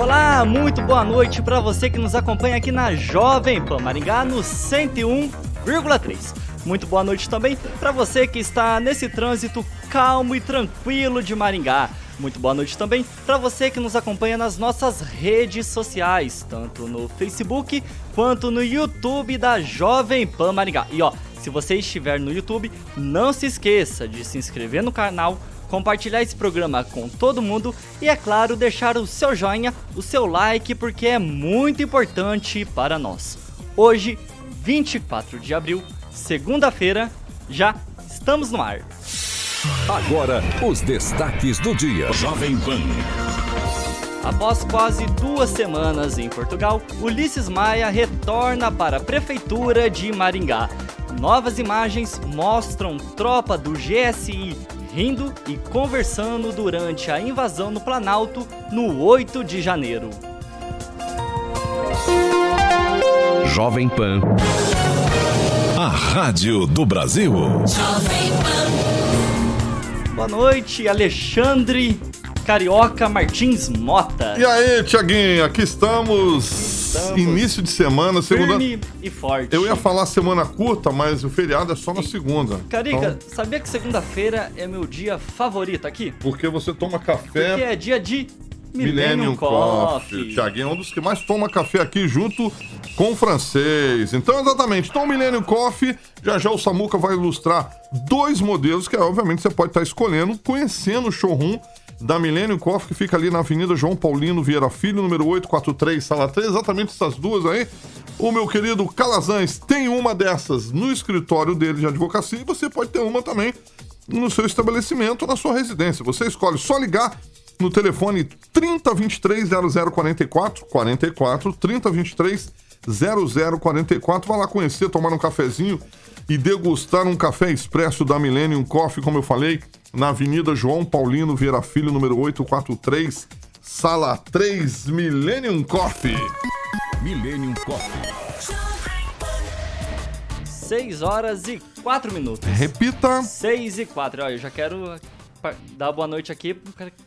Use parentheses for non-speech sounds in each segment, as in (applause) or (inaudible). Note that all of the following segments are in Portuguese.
Olá, muito boa noite para você que nos acompanha aqui na Jovem Pan Maringá no 101,3. Muito boa noite também para você que está nesse trânsito calmo e tranquilo de Maringá. Muito boa noite também para você que nos acompanha nas nossas redes sociais, tanto no Facebook quanto no YouTube da Jovem Pan Maringá. E ó, se você estiver no YouTube, não se esqueça de se inscrever no canal compartilhar esse programa com todo mundo e, é claro, deixar o seu joinha, o seu like, porque é muito importante para nós. Hoje, 24 de abril, segunda-feira, já estamos no ar. Agora, os destaques do dia. Jovem Pan. Após quase duas semanas em Portugal, Ulisses Maia retorna para a Prefeitura de Maringá. Novas imagens mostram tropa do GSI rindo e conversando durante a invasão no Planalto no 8 de janeiro. Jovem Pan. A Rádio do Brasil. Jovem Pan. Boa noite, Alexandre Carioca Martins Mota. E aí, Tiaguinho, aqui estamos Início de semana, segunda. Firme e forte. Eu ia falar semana curta, mas o feriado é só na segunda. Carica, então... sabia que segunda-feira é meu dia favorito aqui? Porque você toma café. Porque é dia de Millennium, Millennium Coffee. Coffee. Tiaguinho é um dos que mais toma café aqui junto com o francês. Então, exatamente. Então, Millennium Coffee, já já o Samuca vai ilustrar dois modelos que, obviamente, você pode estar escolhendo, conhecendo o showroom da Millennium Coffee, que fica ali na Avenida João Paulino Vieira Filho, número 843, sala 3, exatamente essas duas aí. O meu querido Calazans tem uma dessas no escritório dele de advocacia e você pode ter uma também no seu estabelecimento, na sua residência. Você escolhe só ligar no telefone 3023 0044 44 3023 0044. Vai lá conhecer, tomar um cafezinho e degustar um café expresso da Millennium Coffee, como eu falei na Avenida João Paulino Vieira Filho, número 843, sala 3, Millennium Coffee. Millennium Coffee. 6 horas e 4 minutos. Repita. 6 e 4. Olha, eu já quero dar boa noite aqui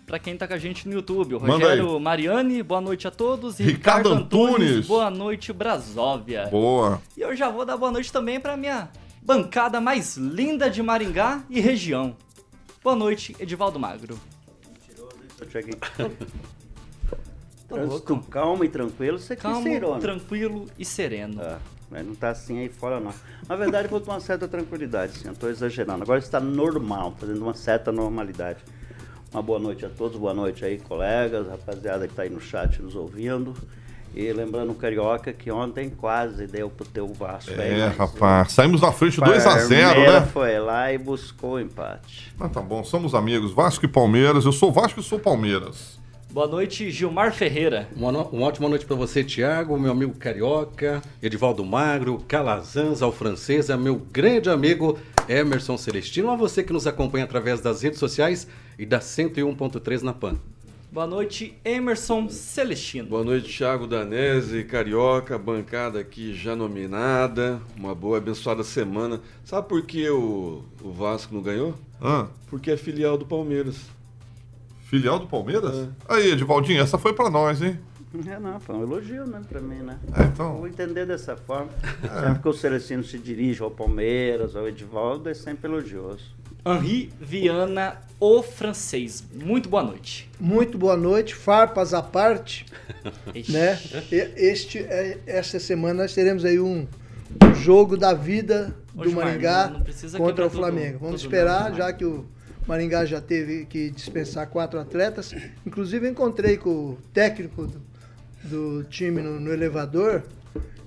para quem tá com a gente no YouTube. O Rogério Mariani, boa noite a todos. E Ricardo, Ricardo Antunes, Antunes, boa noite, Brasóvia. Boa. E eu já vou dar boa noite também para minha bancada mais linda de Maringá e região. Boa noite, Edivaldo Magro. Trânsito calmo e tranquilo, você calmo, ser tranquilo e sereno. Ah, mas não tá assim aí fora não. Na verdade, vou com uma certa tranquilidade, sim, eu tô exagerando. Agora está normal, fazendo uma certa normalidade. Uma boa noite a todos, boa noite aí, colegas, rapaziada que está aí no chat nos ouvindo. E lembrando o Carioca que ontem quase deu pro teu Vasco. É, aí, rapaz. Saímos na frente 2 a 0 né? foi lá e buscou o empate. Ah, tá bom. Somos amigos. Vasco e Palmeiras. Eu sou Vasco e sou Palmeiras. Boa noite, Gilmar Ferreira. Uma, no... uma ótima noite para você, Tiago, meu amigo Carioca, Edivaldo Magro, Calazans, ao francesa, meu grande amigo Emerson Celestino, a você que nos acompanha através das redes sociais e da 101.3 na PAN. Boa noite, Emerson Celestino. Boa noite, Thiago Danese, Carioca, bancada aqui já nominada. Uma boa, abençoada semana. Sabe por que o, o Vasco não ganhou? Ah. Porque é filial do Palmeiras. Filial do Palmeiras? É. Aí, Edivaldinho, essa foi para nós, hein? É, não, foi um elogio, né, pra mim, né? É, então... Vou entender dessa forma. É. Sempre que o Celestino se dirige ao Palmeiras, ao Edivaldo, é sempre elogioso. Henri Viana, o francês. Muito boa noite. Muito boa noite, farpas à parte. (laughs) né? Este, é, esta semana nós teremos aí um jogo da vida do Gilmar, Maringá contra o Flamengo. tudo- Vamos tudo esperar, não, já que o Maringá já teve que dispensar quatro atletas. Inclusive, encontrei com o técnico do, do time no, no elevador.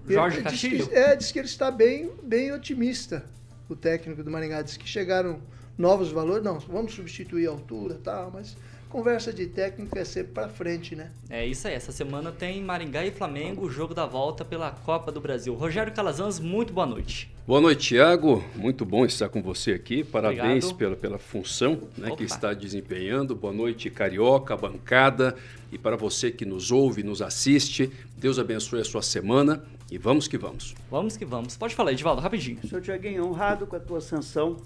Jorge ele disse que- Castilho? é, disse que ele está bem, bem otimista, o técnico do Maringá. Disse que chegaram novos valores. Não, vamos substituir a altura e tal, mas conversa de técnico é sempre para frente, né? É isso aí, essa semana tem Maringá e Flamengo, o jogo da volta pela Copa do Brasil. Rogério Calazans, muito boa noite. Boa noite, Tiago. Muito bom estar com você aqui. Parabéns Obrigado. pela, pela função né, que está desempenhando. Boa noite, Carioca, bancada. E para você que nos ouve, nos assiste, Deus abençoe a sua semana e vamos que vamos. Vamos que vamos. Pode falar, Edivaldo, rapidinho. Senhor Tiaguinho, honrado com a tua ascensão.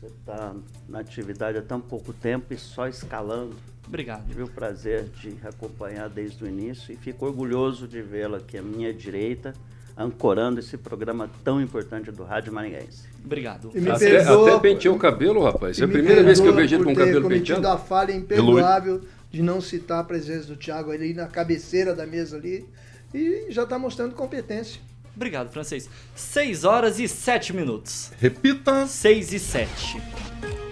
Você está na atividade há tão pouco tempo e só escalando. Obrigado. Tive o prazer de acompanhar desde o início e fico orgulhoso de vê-la aqui à minha direita, ancorando esse programa tão importante do Rádio Maringaense. Obrigado. E me Até, perdoa- até penteou o cabelo, rapaz. É a me primeira vez que eu vejo ele por com o ter cabelo cometido penteado. a falha imperdoável de não citar a presença do Thiago ali na cabeceira da mesa ali e já está mostrando competência. Obrigado, francês. 6 horas e 7 minutos. Repita. 6 e 7.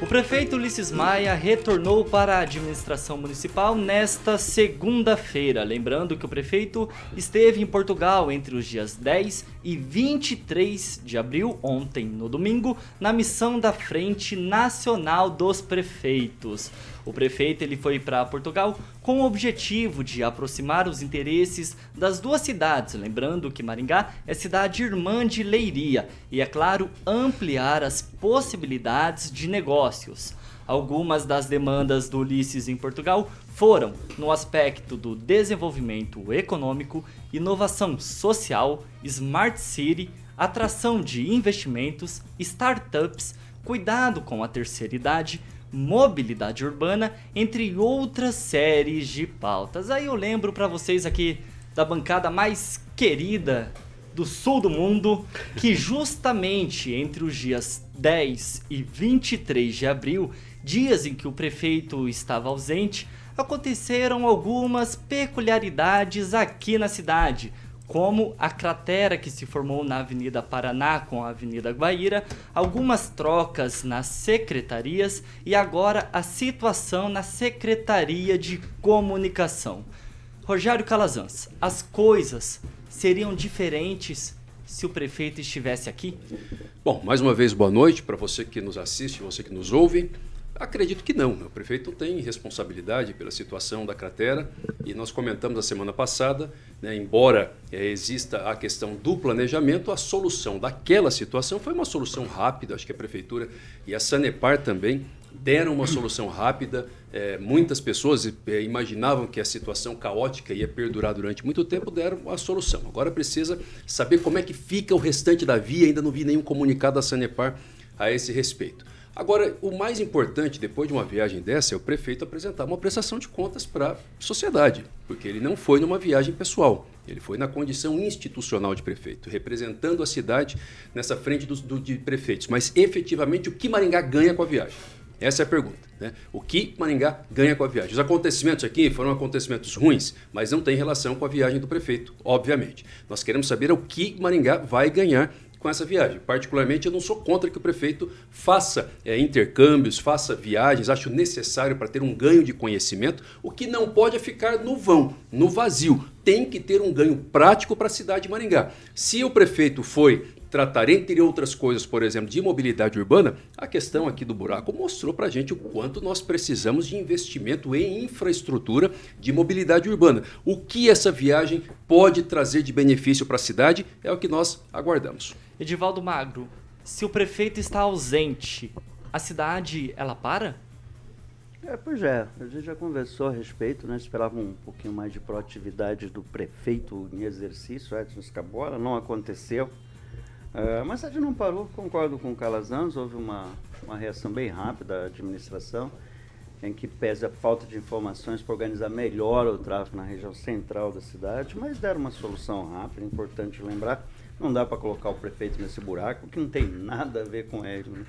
O prefeito Ulisses Maia retornou para a administração municipal nesta segunda-feira. Lembrando que o prefeito esteve em Portugal entre os dias 10 e 23 de abril, ontem, no domingo, na missão da Frente Nacional dos Prefeitos. O prefeito ele foi para Portugal com o objetivo de aproximar os interesses das duas cidades, lembrando que Maringá é cidade irmã de Leiria e, é claro, ampliar as possibilidades de negócios. Algumas das demandas do Ulisses em Portugal foram no aspecto do desenvolvimento econômico, inovação social, smart city, atração de investimentos, startups, cuidado com a terceira idade, mobilidade urbana, entre outras séries de pautas. Aí eu lembro para vocês aqui da bancada mais querida do sul do mundo, que justamente entre os dias 10 e 23 de abril, dias em que o prefeito estava ausente, aconteceram algumas peculiaridades aqui na cidade, como a cratera que se formou na Avenida Paraná com a Avenida Guaíra, algumas trocas nas secretarias e agora a situação na Secretaria de Comunicação. Rogério Calazans, as coisas seriam diferentes se o prefeito estivesse aqui? Bom, mais uma vez, boa noite para você que nos assiste, você que nos ouve. Acredito que não. O prefeito tem responsabilidade pela situação da cratera e nós comentamos a semana passada, né, embora eh, exista a questão do planejamento, a solução daquela situação foi uma solução rápida. Acho que a prefeitura e a Sanepar também deram uma solução rápida. Eh, muitas pessoas eh, imaginavam que a situação caótica ia perdurar durante muito tempo, deram a solução. Agora precisa saber como é que fica o restante da via. Ainda não vi nenhum comunicado da Sanepar a esse respeito. Agora, o mais importante depois de uma viagem dessa é o prefeito apresentar uma prestação de contas para a sociedade, porque ele não foi numa viagem pessoal, ele foi na condição institucional de prefeito, representando a cidade nessa frente dos, do, de prefeitos. Mas efetivamente, o que Maringá ganha com a viagem? Essa é a pergunta. Né? O que Maringá ganha com a viagem? Os acontecimentos aqui foram acontecimentos ruins, mas não tem relação com a viagem do prefeito, obviamente. Nós queremos saber o que Maringá vai ganhar com essa viagem. Particularmente, eu não sou contra que o prefeito faça é, intercâmbios, faça viagens, acho necessário para ter um ganho de conhecimento. O que não pode é ficar no vão, no vazio. Tem que ter um ganho prático para a cidade de Maringá. Se o prefeito foi tratar, entre outras coisas, por exemplo, de mobilidade urbana, a questão aqui do buraco mostrou para a gente o quanto nós precisamos de investimento em infraestrutura de mobilidade urbana. O que essa viagem pode trazer de benefício para a cidade é o que nós aguardamos. Edivaldo Magro, se o prefeito está ausente, a cidade ela para? É, pois é, a gente já conversou a respeito, né? Esperava um pouquinho mais de proatividade do prefeito em exercício, Edson Escabora, não aconteceu. É, mas a gente não parou, concordo com o Calazans, houve uma, uma reação bem rápida da administração, em que pese a falta de informações para organizar melhor o tráfego na região central da cidade, mas deram uma solução rápida, importante lembrar, não dá para colocar o prefeito nesse buraco, que não tem nada a ver com ele. Né?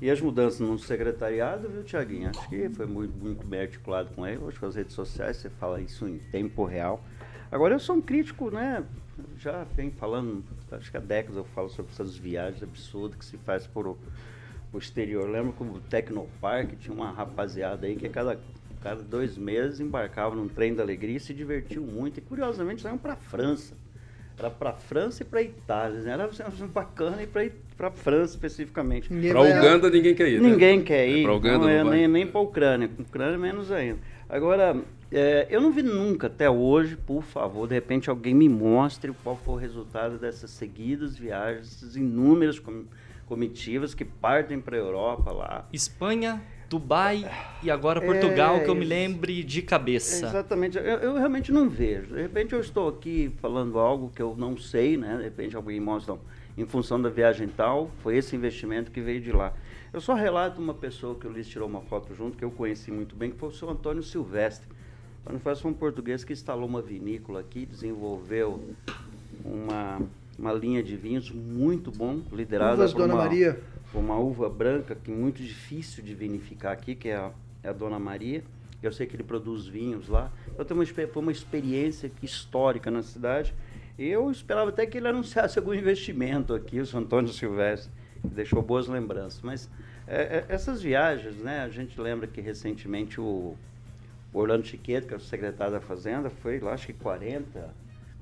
E as mudanças no secretariado, viu, Tiaguinho? Acho que foi muito, muito bem articulado com ele. Acho que as redes sociais você fala isso em tempo real. Agora, eu sou um crítico, né? Já venho falando, acho que há décadas eu falo sobre essas viagens absurdas que se faz por o, o exterior. Eu lembro que o Tecnopark tinha uma rapaziada aí que a cada, cada dois meses embarcava num trem da alegria e se divertiu muito. E curiosamente saíam para a França. Era para a França e para a Itália. Né? Era assim, bacana ir para a França especificamente. Para Uganda ninguém quer ir. Né? Ninguém quer ir. É, para Uganda não, é, não nem, nem para a Ucrânia. Ucrânia menos ainda. Agora, é, eu não vi nunca até hoje, por favor, de repente alguém me mostre qual foi o resultado dessas seguidas viagens, essas inúmeras com, comitivas que partem para a Europa lá. Espanha, Dubai e agora Portugal, é, que eu me lembre de cabeça. Exatamente, eu, eu, realmente não vejo. De repente eu estou aqui falando algo que eu não sei, né? De repente alguém mostra, não, em função da viagem tal, foi esse investimento que veio de lá. Eu só relato uma pessoa que o Luiz tirou uma foto junto, que eu conheci muito bem, que foi o seu Antônio Silvestre o Anifácio foi um português que instalou uma vinícola aqui, desenvolveu uma, uma linha de vinhos muito bom, liderada Uvas por Dona uma, Maria. por uma uva branca que é muito difícil de vinificar aqui, que é a, é a Dona Maria. Eu sei que ele produz vinhos lá. Eu tenho uma, foi uma experiência histórica na cidade. Eu esperava até que ele anunciasse algum investimento aqui, o São Antônio Silvestre, que deixou boas lembranças. Mas é, é, essas viagens, né? A gente lembra que recentemente o Orlando Chiqueto, que é o secretário da Fazenda, foi lá, acho que 40,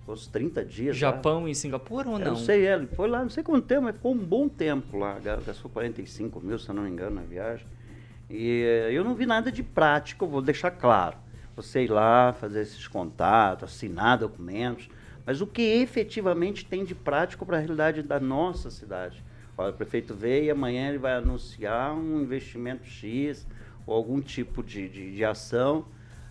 uns 30 dias. Japão lá. e Singapura ou não? Eu não sei, ele foi lá, não sei quanto tempo, mas ficou um bom tempo lá. Gastou 45 mil, se eu não me engano, na viagem. E eh, eu não vi nada de prático, vou deixar claro. Você ir lá, fazer esses contatos, assinar documentos, mas o que efetivamente tem de prático para a realidade da nossa cidade? Olha, o prefeito veio e amanhã ele vai anunciar um investimento X ou algum tipo de, de, de ação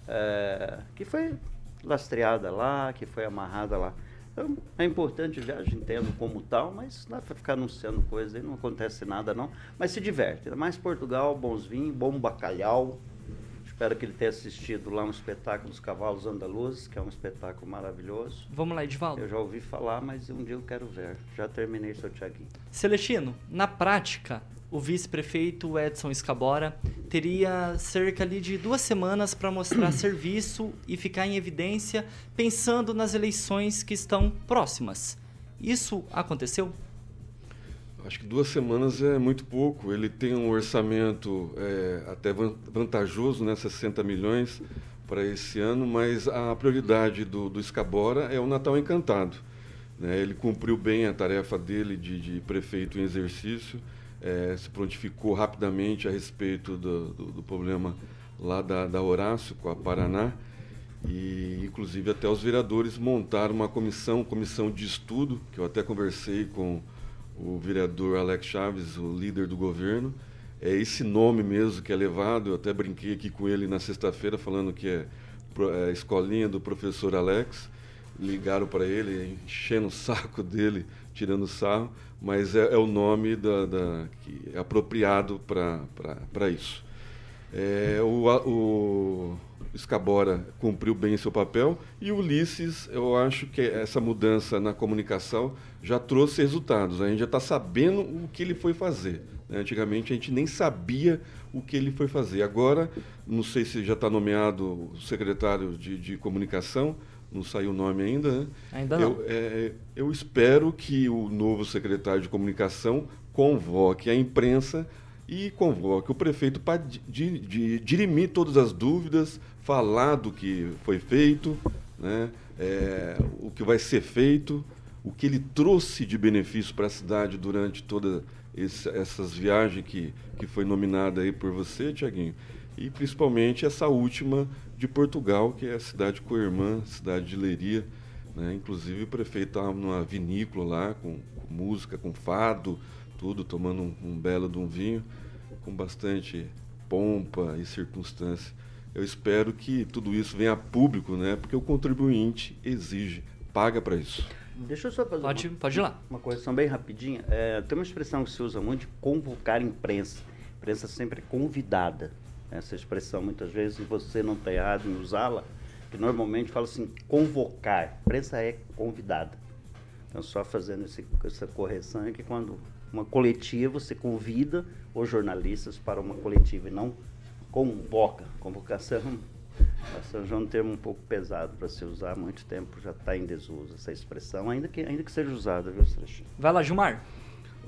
é, que foi lastreada lá, que foi amarrada lá. Então, é importante viagem, entendo como tal, mas não dá para ficar anunciando coisas aí, não acontece nada não. Mas se diverte. Mais Portugal, bons vinhos, bom bacalhau. Espero que ele tenha assistido lá um espetáculo dos Cavalos Andaluzes, que é um espetáculo maravilhoso. Vamos lá, Edvaldo. Eu já ouvi falar, mas um dia eu quero ver. Já terminei, seu Tiaguinho. Celestino, na prática, o vice-prefeito Edson Escabora teria cerca ali de duas semanas para mostrar (clears throat) serviço e ficar em evidência pensando nas eleições que estão próximas. Isso aconteceu? Acho que duas semanas é muito pouco. Ele tem um orçamento é, até vantajoso, né, 60 milhões para esse ano, mas a prioridade do, do Escabora é o Natal Encantado. Né? Ele cumpriu bem a tarefa dele de, de prefeito em exercício é, se prontificou rapidamente a respeito do, do, do problema lá da, da, Horácio com a Paraná e inclusive até os vereadores montaram uma comissão, comissão de estudo, que eu até conversei com o vereador Alex Chaves, o líder do governo. É esse nome mesmo que é levado, eu até brinquei aqui com ele na sexta-feira falando que é, é escolinha do professor Alex. Ligaram para ele, enchendo o saco (laughs) dele, tirando sarro mas é, é o nome da, da, que é apropriado para isso. É, o, o Escabora cumpriu bem seu papel e o Ulisses, eu acho que essa mudança na comunicação já trouxe resultados. A gente já está sabendo o que ele foi fazer. Né? Antigamente a gente nem sabia o que ele foi fazer. Agora, não sei se já está nomeado o secretário de, de comunicação, não saiu o nome ainda, né? Ainda não. Eu, é, eu espero que o novo secretário de comunicação convoque a imprensa e convoque o prefeito para di, di, dirimir todas as dúvidas, falar do que foi feito, né? É, o que vai ser feito, o que ele trouxe de benefício para a cidade durante todas essas viagens que, que foi nominada aí por você, Tiaguinho, e principalmente essa última de Portugal, que é a cidade co-irmã, cidade de Leiria. Né? Inclusive o prefeito estava numa vinícola lá, com, com, música, com fado, tudo, tomando um, um belo de um vinho, com bastante pompa e circunstância. Eu espero que tudo isso venha a público, né? porque o contribuinte exige, paga para isso. Deixa eu só fazer pode, uma, pode ir lá. uma correção bem rapidinha. É, tem uma expressão que se usa muito de convocar imprensa. A imprensa sempre é convidada essa expressão muitas vezes, e você não está errado em usá-la, que normalmente fala assim, convocar. Imprensa é convidada. Então, só fazendo esse, essa correção é que quando uma coletiva, você convida os jornalistas para uma coletiva e não convoca. Convocação São é um termo um pouco pesado para se usar há muito tempo, já está em desuso essa expressão, ainda que, ainda que seja usada, viu, Celestino? Vai lá, Gilmar.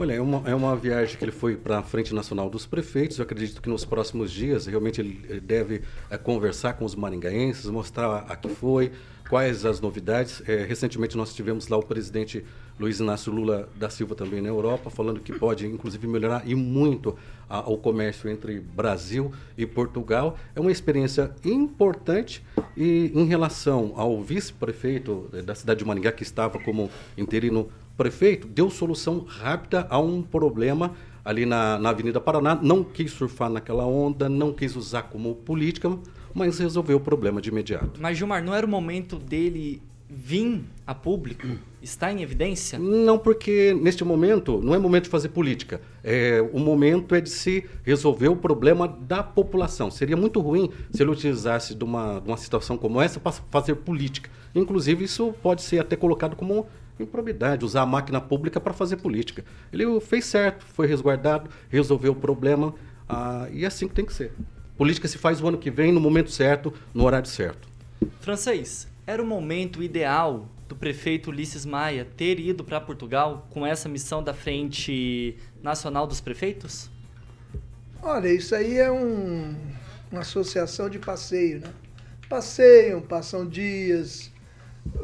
Olha, é uma, é uma viagem que ele foi para a Frente Nacional dos Prefeitos. Eu acredito que nos próximos dias realmente ele deve é, conversar com os maringaenses, mostrar a que foi, quais as novidades. É, recentemente nós tivemos lá o presidente Luiz Inácio Lula da Silva também na Europa, falando que pode inclusive melhorar e muito a, o comércio entre Brasil e Portugal. É uma experiência importante e em relação ao vice-prefeito da cidade de Maringá, que estava como interino prefeito deu solução rápida a um problema ali na, na Avenida Paraná. Não quis surfar naquela onda, não quis usar como política, mas resolveu o problema de imediato. Mas, Gilmar, não era o momento dele vir a público? Está em evidência? Não, porque neste momento não é momento de fazer política. É, o momento é de se resolver o problema da população. Seria muito ruim se ele utilizasse de uma, de uma situação como essa para fazer política. Inclusive, isso pode ser até colocado como improbidade, usar a máquina pública para fazer política. Ele fez certo, foi resguardado, resolveu o problema ah, e é assim que tem que ser. Política se faz o ano que vem, no momento certo, no horário certo. Francês, era o momento ideal do prefeito Ulisses Maia ter ido para Portugal com essa missão da Frente Nacional dos Prefeitos? Olha, isso aí é um, uma associação de passeio, né? Passeiam, passam dias,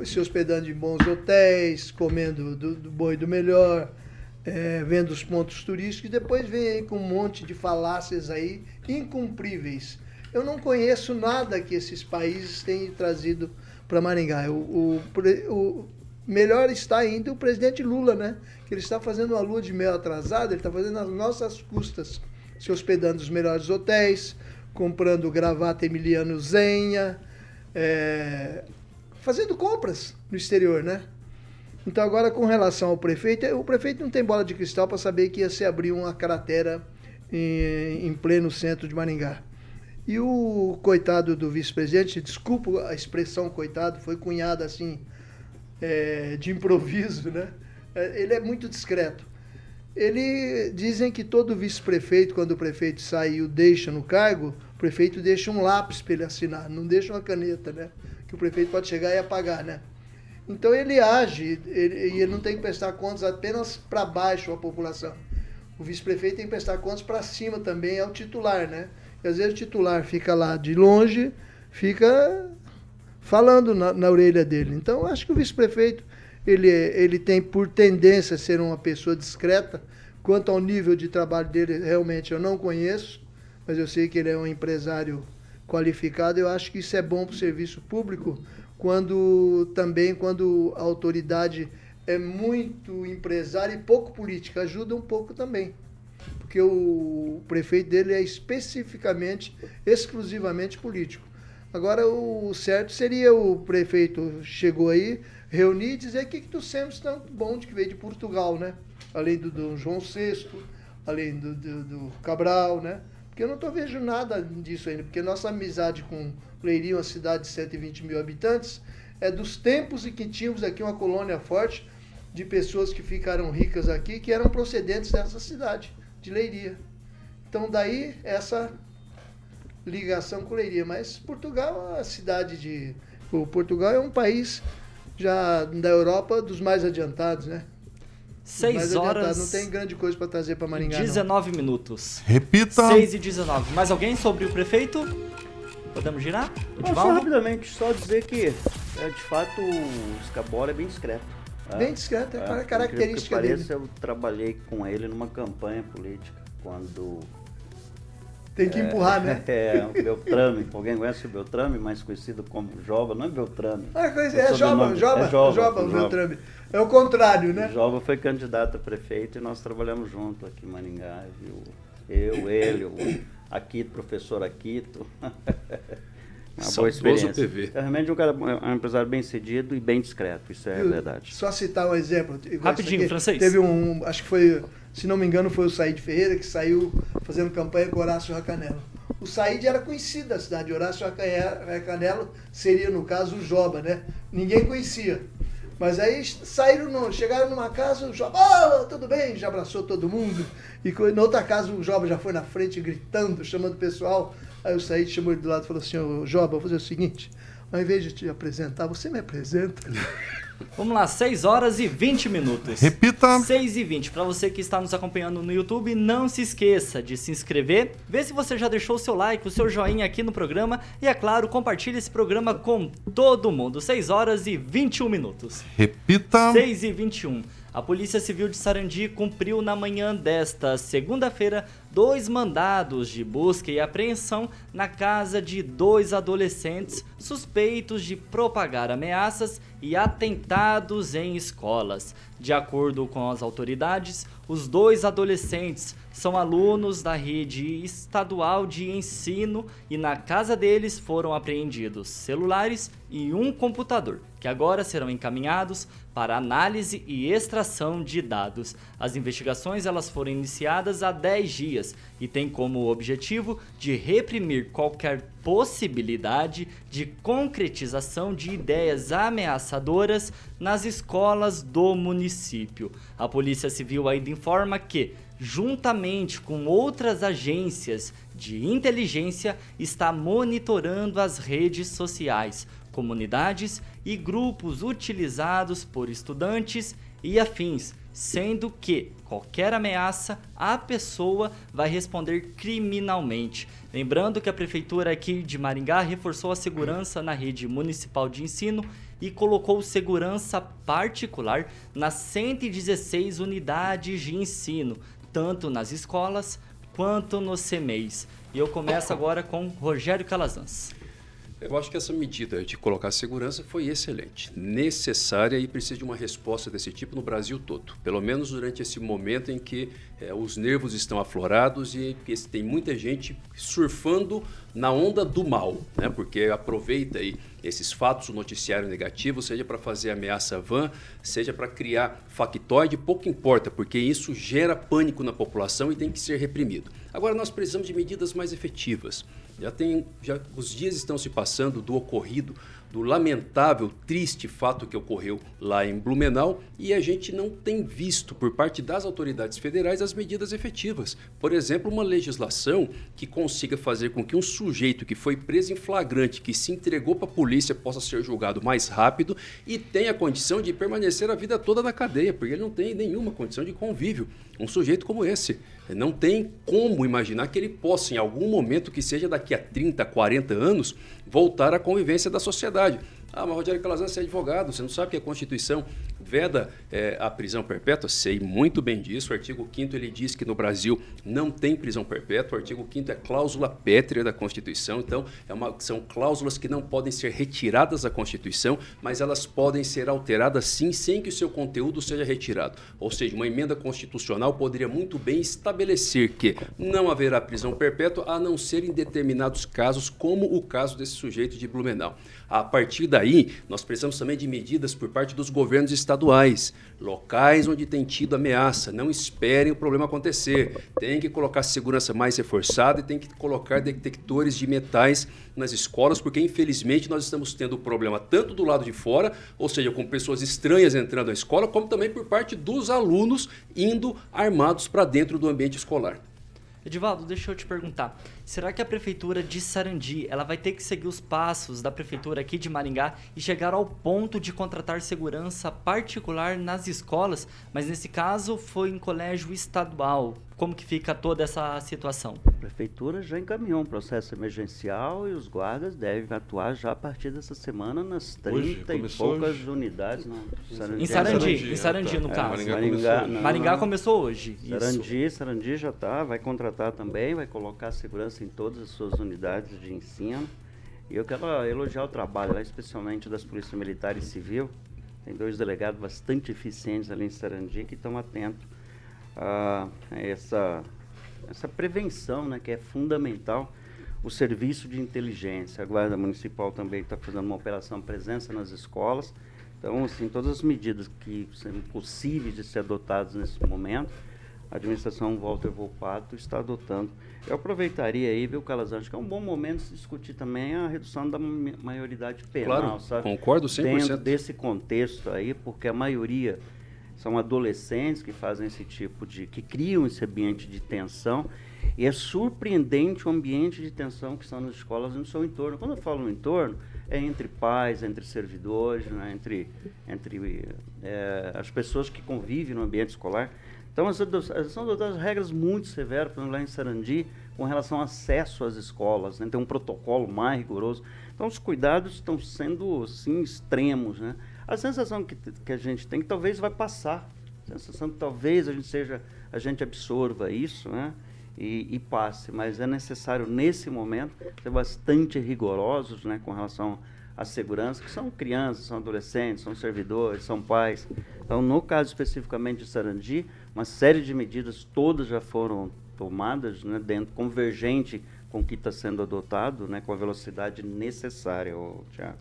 se hospedando em bons hotéis, comendo do, do bom e do melhor, é, vendo os pontos turísticos, e depois vem aí com um monte de falácias aí incumpríveis. Eu não conheço nada que esses países tenham trazido para Maringá. O, o, o, melhor está ainda o presidente Lula, né? Que ele está fazendo uma lua de mel atrasada, ele está fazendo as nossas custas, se hospedando nos melhores hotéis, comprando gravata Emiliano Zenha, é, fazendo compras no exterior, né? Então agora com relação ao prefeito, o prefeito não tem bola de cristal para saber que ia se abrir uma cratera em, em pleno centro de Maringá. E o coitado do vice-presidente, desculpa a expressão coitado, foi cunhada assim é, de improviso, né? É, ele é muito discreto. Ele dizem que todo vice-prefeito, quando o prefeito sai e o deixa no cargo, o prefeito deixa um lápis para ele assinar, não deixa uma caneta, né? Que o prefeito pode chegar e apagar, né? Então ele age e ele não tem que prestar contas apenas para baixo a população. O vice-prefeito tem que prestar contas para cima também ao titular, né? E às vezes o titular fica lá de longe, fica falando na, na orelha dele. Então acho que o vice-prefeito ele, ele tem por tendência a ser uma pessoa discreta. Quanto ao nível de trabalho dele, realmente eu não conheço, mas eu sei que ele é um empresário qualificado, eu acho que isso é bom para o serviço público, quando também quando a autoridade é muito empresária e pouco política, ajuda um pouco também. Porque o prefeito dele é especificamente, exclusivamente político. Agora, o certo seria o prefeito chegou aí, reunir e dizer que, que tu sempre está bom de que veio de Portugal, né? Além do, do João VI, além do, do, do Cabral, né? Porque eu não estou vendo nada disso ainda, porque nossa amizade com Leiria, uma cidade de 120 mil habitantes, é dos tempos em que tínhamos aqui uma colônia forte de pessoas que ficaram ricas aqui, que eram procedentes dessa cidade, de Leiria. Então daí essa ligação com Leiria. Mas Portugal é cidade de. O Portugal é um país já da Europa dos mais adiantados, né? 6 horas. Não tem grande coisa para trazer para Maringá. 19 não. minutos. Repita. 6 e 19. Mais alguém sobre o prefeito? Podemos girar? Só rapidamente, só dizer que, é, de fato, o Scabora é bem discreto. Tá? Bem discreto, é, é característica que pareça, dele. Eu trabalhei com ele numa campanha política, quando... Tem que é, empurrar, né? (laughs) É, o Beltrame. Alguém conhece o Beltrame, mais conhecido como Jova? Não é Beltrame. Ah, é, é Jova, Jova, é Jova, Jova, o Beltrame. É o contrário, né? O Jova foi candidato a prefeito e nós trabalhamos junto aqui em Maringá, viu? Eu, ele, o Aquito, professor Aquito. (laughs) Uma boa experiência. PV. É realmente um, cara, é um empresário bem cedido e bem discreto, isso é Eu, verdade. Só citar um exemplo. Rapidinho, francês. Teve um, acho que foi, se não me engano, foi o Said Ferreira que saiu fazendo campanha com Horácio Racanelo. O Said era conhecido da cidade, Horácio Racanelo seria, no caso, o Joba, né? Ninguém conhecia. Mas aí saíram, no, chegaram numa casa, o Joba, oh, tudo bem, já abraçou todo mundo. E na outra casa o Joba já foi na frente gritando, chamando o pessoal Aí eu saí, chamou ele do lado e falou assim, ô Joba, vou fazer o seguinte, ao invés de te apresentar, você me apresenta. Vamos lá, 6 horas e 20 minutos. Repita. 6 e 20. Para você que está nos acompanhando no YouTube, não se esqueça de se inscrever, ver se você já deixou o seu like, o seu joinha aqui no programa e, é claro, compartilhe esse programa com todo mundo. 6 horas e 21 minutos. Repita. 6 e 21. A Polícia Civil de Sarandi cumpriu na manhã desta segunda-feira dois mandados de busca e apreensão na casa de dois adolescentes suspeitos de propagar ameaças e atentados em escolas. De acordo com as autoridades, os dois adolescentes são alunos da rede estadual de ensino e na casa deles foram apreendidos celulares e um computador, que agora serão encaminhados para análise e extração de dados. As investigações elas foram iniciadas há 10 dias e têm como objetivo de reprimir qualquer possibilidade de concretização de ideias ameaçadoras nas escolas do município. A Polícia Civil ainda informa que juntamente com outras agências de inteligência, está monitorando as redes sociais, comunidades e grupos utilizados por estudantes e afins, sendo que qualquer ameaça a pessoa vai responder criminalmente. Lembrando que a prefeitura aqui de Maringá reforçou a segurança na rede municipal de ensino e colocou segurança particular nas 116 unidades de ensino, tanto nas escolas quanto nos CMEs. E eu começo agora com Rogério Calazans. Eu acho que essa medida de colocar segurança foi excelente, necessária e precisa de uma resposta desse tipo no Brasil todo. Pelo menos durante esse momento em que é, os nervos estão aflorados e que tem muita gente surfando na onda do mal, né? Porque aproveita aí esses fatos, o noticiário negativo, seja para fazer ameaça van, seja para criar factoide, pouco importa, porque isso gera pânico na população e tem que ser reprimido. Agora nós precisamos de medidas mais efetivas. Já tem, já os dias estão se passando do ocorrido, do lamentável, triste fato que ocorreu lá em Blumenau e a gente não tem visto por parte das autoridades federais as medidas efetivas. Por exemplo, uma legislação que consiga fazer com que um sujeito que foi preso em flagrante, que se entregou para a polícia, possa ser julgado mais rápido e tenha condição de permanecer a vida toda na cadeia, porque ele não tem nenhuma condição de convívio. Um sujeito como esse. Não tem como imaginar que ele possa, em algum momento, que seja daqui a 30, 40 anos, voltar à convivência da sociedade. Ah, mas Rogério Calazans, você é advogado, você não sabe que a Constituição veda é, a prisão perpétua? Sei muito bem disso. O artigo 5 ele diz que no Brasil não tem prisão perpétua. O artigo 5 é cláusula pétrea da Constituição. Então, é uma, são cláusulas que não podem ser retiradas da Constituição, mas elas podem ser alteradas sim, sem que o seu conteúdo seja retirado. Ou seja, uma emenda constitucional poderia muito bem estabelecer que não haverá prisão perpétua a não ser em determinados casos, como o caso desse sujeito de Blumenau. A partir daí, nós precisamos também de medidas por parte dos governos estaduais, locais onde tem tido ameaça. Não esperem o problema acontecer. Tem que colocar segurança mais reforçada e tem que colocar detectores de metais nas escolas, porque infelizmente nós estamos tendo problema tanto do lado de fora, ou seja, com pessoas estranhas entrando na escola, como também por parte dos alunos indo armados para dentro do ambiente escolar. Edivaldo, deixa eu te perguntar. Será que a prefeitura de Sarandi, ela vai ter que seguir os passos da prefeitura aqui de Maringá e chegar ao ponto de contratar segurança particular nas escolas, mas nesse caso foi em colégio estadual? Como que fica toda essa situação? A prefeitura já encaminhou um processo emergencial e os guardas devem atuar já a partir dessa semana nas 30 e poucas hoje? unidades. Não, Sarandi, em Sarandi, em Sarandi no É, caso. Maringá Maringá, começou. não. Maringá começou hoje. isso. Sarandi, Sarandi já está, vai contratar também, vai colocar segurança em todas as suas unidades de ensino. E eu quero elogiar o trabalho, lá, especialmente das polícias militar e civil. Tem dois delegados bastante eficientes ali em Sarandi que estão atentos a essa, essa prevenção, né, que é fundamental. O serviço de inteligência, a Guarda Municipal também está fazendo uma operação presença nas escolas. Então, assim, todas as medidas que são possíveis de ser adotadas nesse momento, a administração Walter Volpato está adotando. Eu aproveitaria aí, viu, Calazans, acho que é um bom momento de discutir também a redução da ma- maioridade penal, Claro, sabe? concordo 100%. Dentro desse contexto aí, porque a maioria são adolescentes que fazem esse tipo de. que criam esse ambiente de tensão. E é surpreendente o ambiente de tensão que estão nas escolas no seu entorno. Quando eu falo no entorno, é entre pais, entre servidores, né, entre, entre é, as pessoas que convivem no ambiente escolar. Então, são adotadas regras muito severas, por exemplo, lá em Sarandi, com relação ao acesso às escolas, né, tem um protocolo mais rigoroso. Então, os cuidados estão sendo, assim, extremos. Né? A sensação que, que a gente tem que talvez vai passar. A sensação que talvez a gente seja, a gente absorva isso, né? E, e, passe, mas é necessário nesse momento ser bastante rigorosos, né, com relação à segurança, que são crianças, são adolescentes, são servidores, são pais. Então, no caso especificamente de Sarandi, uma série de medidas todas já foram tomadas, né, dentro convergente com o que está sendo adotado, né, com a velocidade necessária, Tiago.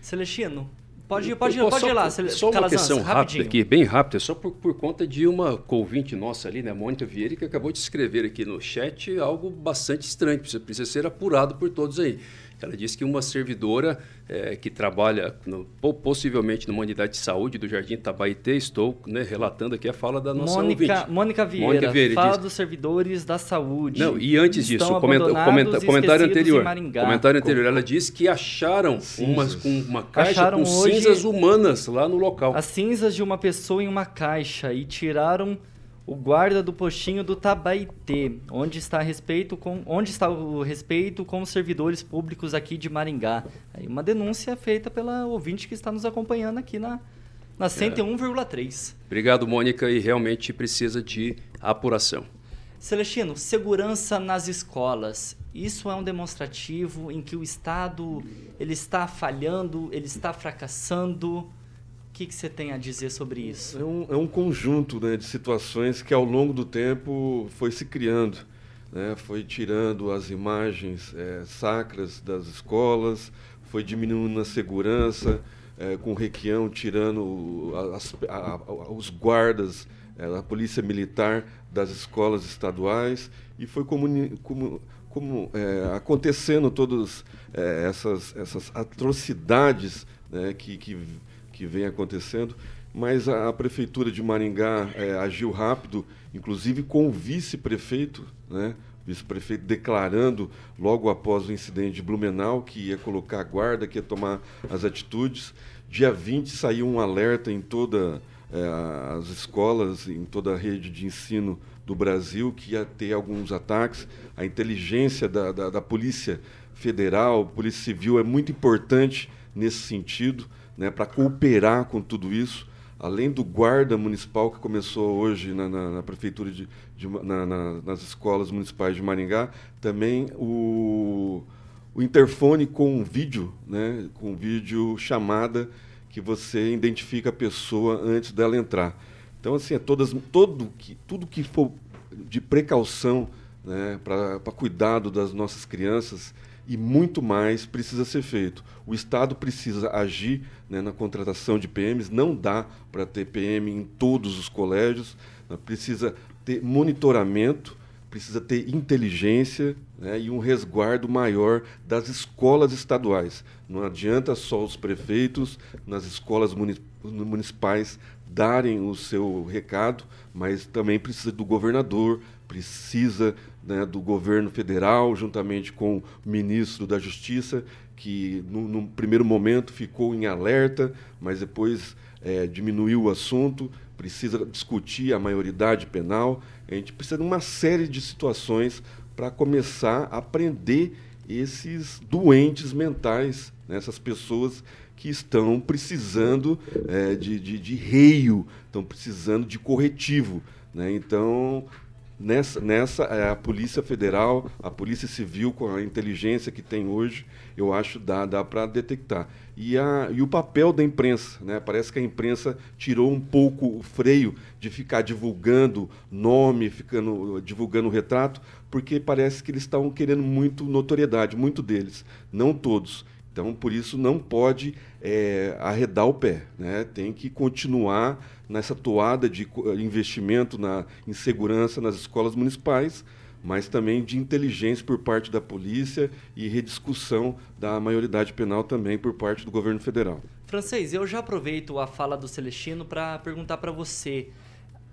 Celestino, Pode ir, pode ir, pode ir lá. Só uma questão rápida aqui, bem rápida, só por, por conta de uma ouvinte nossa ali, né, Mônica Vieira, que acabou de escrever aqui no chat algo bastante estranho, precisa, precisa ser apurado por todos aí. Ela disse que uma servidora é, que trabalha no, possivelmente numa unidade de saúde do Jardim Tabaité, estou né, relatando aqui a fala da nossa Mônica, ouvinte. Mônica Vieira, Mônica Vieira fala diz, dos servidores da saúde. Não, e antes disso, o comenta, comenta, comentário anterior. Comentário anterior, ela disse que acharam uma, uma caixa acharam com cinzas humanas lá no local. As cinzas de uma pessoa em uma caixa e tiraram o guarda do postinho do Tabaité, onde está respeito com onde está o respeito com os servidores públicos aqui de Maringá. Aí uma denúncia feita pela ouvinte que está nos acompanhando aqui na na 101,3. É. Obrigado, Mônica, e realmente precisa de apuração. Celestino, segurança nas escolas. Isso é um demonstrativo em que o Estado ele está falhando, ele está fracassando que, que você tem a dizer sobre isso? É um, é um conjunto né, de situações que ao longo do tempo foi se criando. Né, foi tirando as imagens é, sacras das escolas, foi diminuindo a segurança, é, com o Requião tirando as, a, a, os guardas, é, a polícia militar das escolas estaduais, e foi como, como, é, acontecendo todas é, essas, essas atrocidades né, que, que que vem acontecendo, mas a, a Prefeitura de Maringá é, agiu rápido, inclusive com o vice-prefeito, né? vice-prefeito declarando logo após o incidente de Blumenau que ia colocar a guarda, que ia tomar as atitudes. Dia 20 saiu um alerta em todas é, as escolas, em toda a rede de ensino do Brasil, que ia ter alguns ataques. A inteligência da, da, da Polícia Federal, Polícia Civil é muito importante nesse sentido né, para cooperar com tudo isso, além do guarda municipal que começou hoje na, na, na prefeitura de, de na, nas escolas municipais de Maringá, também o, o interfone com vídeo, né, com vídeo chamada que você identifica a pessoa antes dela entrar. Então assim, é todas, todo que, tudo que for de precaução né, para cuidado das nossas crianças e muito mais precisa ser feito. O Estado precisa agir né, na contratação de PMs, não dá para ter PM em todos os colégios, né, precisa ter monitoramento, precisa ter inteligência né, e um resguardo maior das escolas estaduais. Não adianta só os prefeitos nas escolas municipais darem o seu recado, mas também precisa do governador, precisa né, do governo federal, juntamente com o ministro da Justiça, que no, no primeiro momento ficou em alerta, mas depois é, diminuiu o assunto, precisa discutir a maioridade penal. A gente precisa de uma série de situações para começar a prender esses doentes mentais, né, essas pessoas que estão precisando é, de, de, de reio, estão precisando de corretivo. Né? Então, Nessa, nessa é, a Polícia Federal, a Polícia Civil, com a inteligência que tem hoje, eu acho dá, dá para detectar. E, a, e o papel da imprensa, né? parece que a imprensa tirou um pouco o freio de ficar divulgando nome, ficando divulgando retrato, porque parece que eles estão querendo muito notoriedade, muito deles, não todos. Então, por isso, não pode é, arredar o pé. Né? Tem que continuar nessa toada de investimento na, em segurança nas escolas municipais, mas também de inteligência por parte da polícia e rediscussão da maioridade penal também por parte do governo federal. Francês, eu já aproveito a fala do Celestino para perguntar para você.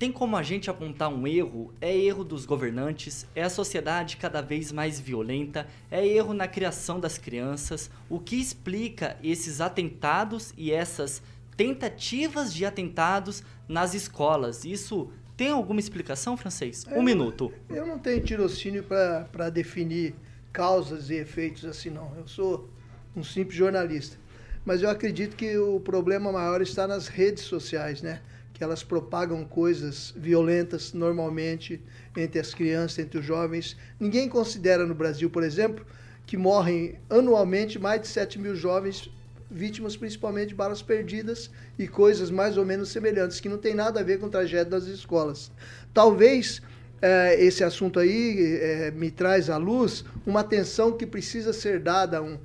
Tem como a gente apontar um erro? É erro dos governantes? É a sociedade cada vez mais violenta? É erro na criação das crianças? O que explica esses atentados e essas tentativas de atentados nas escolas? Isso tem alguma explicação, francês? Um eu, minuto. Eu não tenho tirocínio para definir causas e efeitos assim, não. Eu sou um simples jornalista. Mas eu acredito que o problema maior está nas redes sociais, né? Elas propagam coisas violentas normalmente entre as crianças, entre os jovens. Ninguém considera no Brasil, por exemplo, que morrem anualmente mais de 7 mil jovens vítimas principalmente de balas perdidas e coisas mais ou menos semelhantes, que não tem nada a ver com tragédia das escolas. Talvez é, esse assunto aí é, me traz à luz uma atenção que precisa ser dada, um,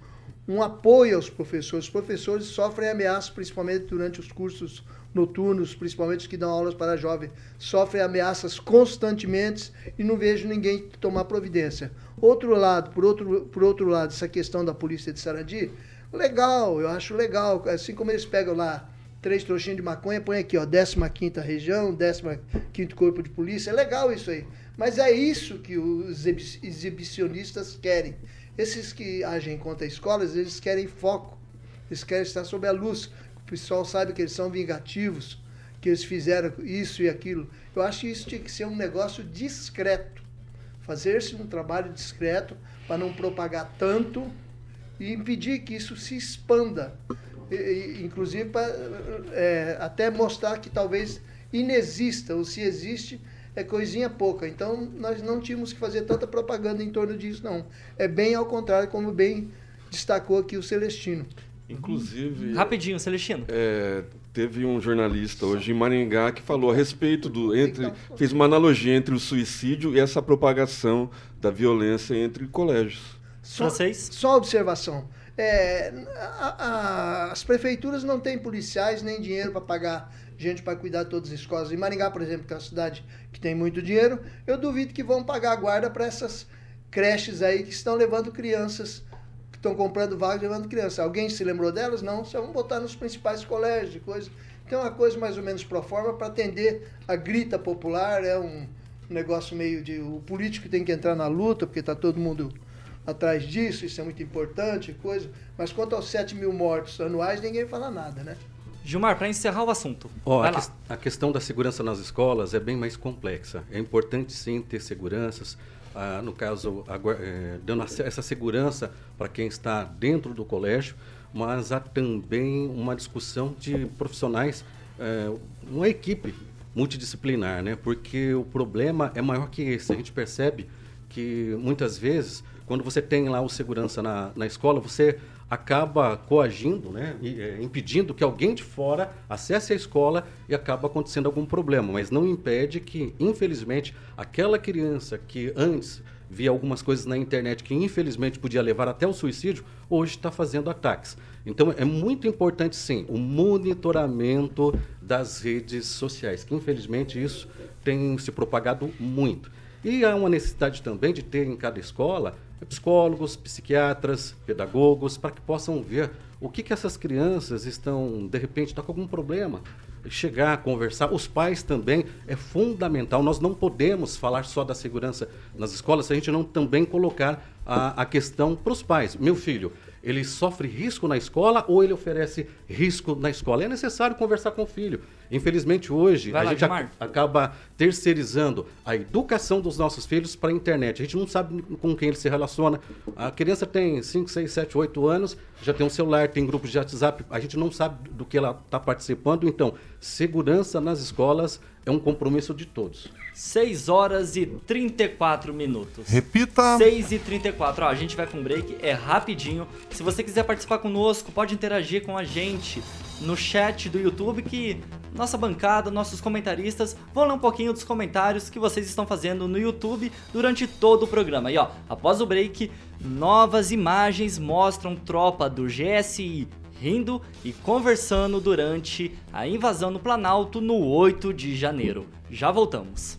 um apoio aos professores. Os professores sofrem ameaças, principalmente durante os cursos noturnos, principalmente os que dão aulas para jovens, sofrem ameaças constantemente e não vejo ninguém tomar providência. Outro lado, por outro, por outro lado, essa questão da polícia de Sarandi, Legal, eu acho legal. Assim como eles pegam lá três trouxinhas de maconha, põe aqui, ó, 15 região, 15 corpo de polícia. É legal isso aí. Mas é isso que os exibicionistas querem. Esses que agem contra escolas, eles querem foco. Eles querem estar sob a luz. Pessoal sabe que eles são vingativos, que eles fizeram isso e aquilo. Eu acho que isso tinha que ser um negócio discreto. Fazer-se um trabalho discreto para não propagar tanto e impedir que isso se expanda, e, inclusive para é, até mostrar que talvez inexista, ou se existe, é coisinha pouca. Então nós não tínhamos que fazer tanta propaganda em torno disso, não. É bem ao contrário, como bem destacou aqui o Celestino. Inclusive. Rapidinho, Celestino. É, teve um jornalista hoje em Maringá que falou a respeito do. Entre, fez uma analogia entre o suicídio e essa propagação da violência entre colégios. Só, Francês? Só observação. É, a, a, as prefeituras não têm policiais nem dinheiro para pagar gente para cuidar de todas as escolas. Em Maringá, por exemplo, que é uma cidade que tem muito dinheiro, eu duvido que vão pagar a guarda para essas creches aí que estão levando crianças, que estão comprando vagas levando crianças. Alguém se lembrou delas? Não, só vão botar nos principais colégios e coisa. Então é uma coisa mais ou menos pro forma para atender a grita popular, é um negócio meio de. O político tem que entrar na luta, porque está todo mundo atrás disso, isso é muito importante, coisa. Mas quanto aos 7 mil mortos anuais, ninguém fala nada, né? Gilmar, para encerrar o assunto. Oh, a, que, a, questão da segurança nas escolas é bem mais complexa. É importante sim ter seguranças. Ah, no caso, é, dando essa segurança para quem está dentro do colégio, mas há também uma discussão de profissionais, é, uma equipe multidisciplinar, né? Porque o problema é maior que esse. A gente percebe que muitas vezes quando você tem lá o segurança na, na escola, você acaba coagindo, né, e, é, impedindo que alguém de fora acesse a escola e acaba acontecendo algum problema, mas não impede que, infelizmente, aquela criança que antes via algumas coisas na internet que infelizmente podia levar até o suicídio, hoje está fazendo ataques. Então é muito importante sim o monitoramento das redes sociais, que infelizmente isso tem se propagado muito. E há uma necessidade também de ter em cada escola psicólogos, psiquiatras, pedagogos, para que possam ver o que, que essas crianças estão, de repente, estão tá com algum problema. Chegar a conversar. Os pais também é fundamental. Nós não podemos falar só da segurança nas escolas se a gente não também colocar a, a questão para os pais. Meu filho, ele sofre risco na escola ou ele oferece risco na escola. É necessário conversar com o filho. Infelizmente, hoje, Vai a lá, gente ac acaba terceirizando a educação dos nossos filhos para a internet. A gente não sabe com quem ele se relaciona. A criança tem 5, 6, 7, 8 anos, já tem um celular, tem grupos de WhatsApp. A gente não sabe do que ela está participando. Então, segurança nas escolas é um compromisso de todos. 6 horas e 34 minutos. Repita. 6 e 34. Ó, a gente vai com um break, é rapidinho. Se você quiser participar conosco, pode interagir com a gente no chat do YouTube que nossa bancada, nossos comentaristas vão ler um pouquinho dos comentários que vocês estão fazendo no YouTube durante todo o programa. E ó, após o break, novas imagens mostram tropa do GSI rindo e conversando durante a invasão no Planalto no 8 de janeiro. Já voltamos.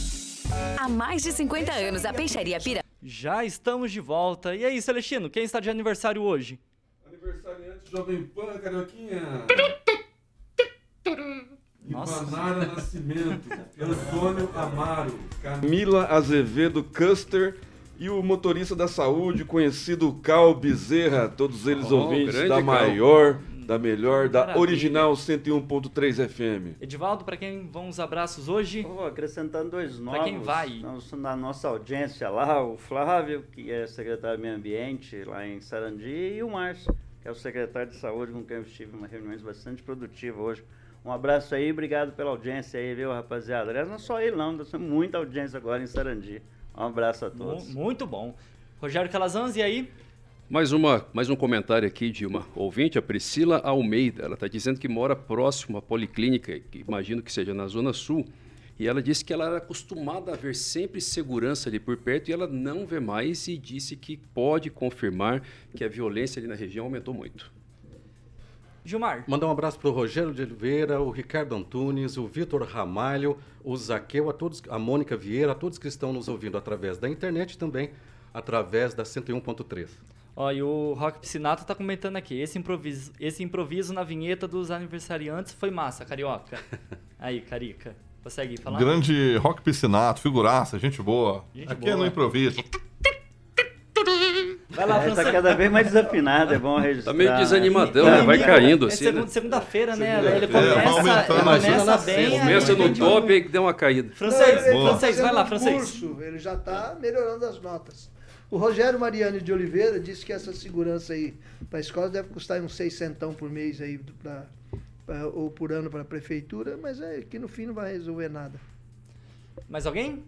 Há mais de 50 anos, a Peixaria Piraju. Já estamos de volta. E aí, Celestino, quem está de aniversário hoje? Aniversariante Jovem Pan, Carioquinha. Nossa. Ivanara Nascimento, Antônio Amaro, Camila Azevedo Custer e o motorista da saúde, conhecido Cal Bezerra, todos eles Oh, ouvintes da Cal. maior, da melhor, da Maravilha. original 101.3 FM. Edivaldo, para quem vão os abraços hoje? Vou acrescentando dois novos quem vai? nós- na nossa audiência lá, o Flávio, que é secretário do Meio Ambiente lá em Sarandi, e o Márcio, que é o secretário de Saúde, com quem eu estive em uma reunião bastante produtiva hoje. Um abraço aí, obrigado pela audiência aí, viu, rapaziada? Aliás, não é só ele não, nós temos muita audiência agora em Sarandi. Um abraço a todos. Muito bom. Rogério Calazans, e aí? Mais, uma, mais um comentário aqui de uma ouvinte, a Priscila Almeida. Ela está dizendo que mora próximo à Policlínica, que imagino que seja na Zona Sul. E ela disse que ela era acostumada a ver sempre segurança ali por perto e ela não vê mais e disse que pode confirmar que a violência ali na região aumentou muito. Gilmar. Mandar um abraço para o Rogério de Oliveira, o Ricardo Antunes, o Vitor Ramalho, o Zaqueu, a todos, a Mônica Vieira, a todos que estão nos ouvindo através da internet e também através da 101.3. Ó, e o Rock Piscinato tá comentando aqui. Esse improviso, esse improviso na vinheta dos aniversariantes foi massa, carioca. (laughs) Aí, Carica. Consegue falar? Grande rock piscinato, figuraça, gente boa. Gente Aqui boa. é no improviso. Vai lá, É, tá Francês. cada vez mais desafinado, é bom registrar. Tá meio desanimadão, Ele- né? Vai ele- caindo é assim, segunda- né? Segunda-feira, né? Ele Segunda-feira, vai começa, ele Imagina começa bem. Começa no do- top e deu uma caída. Francês, ele tá francês, vai lá, francês. curso, ele já está melhorando as notas. O Rogério Mariani de Oliveira disse que essa segurança aí para a escola deve custar uns seis centão por mês aí, pra, pra- ou por ano para a prefeitura, mas é que no fim não vai resolver nada. Mais alguém?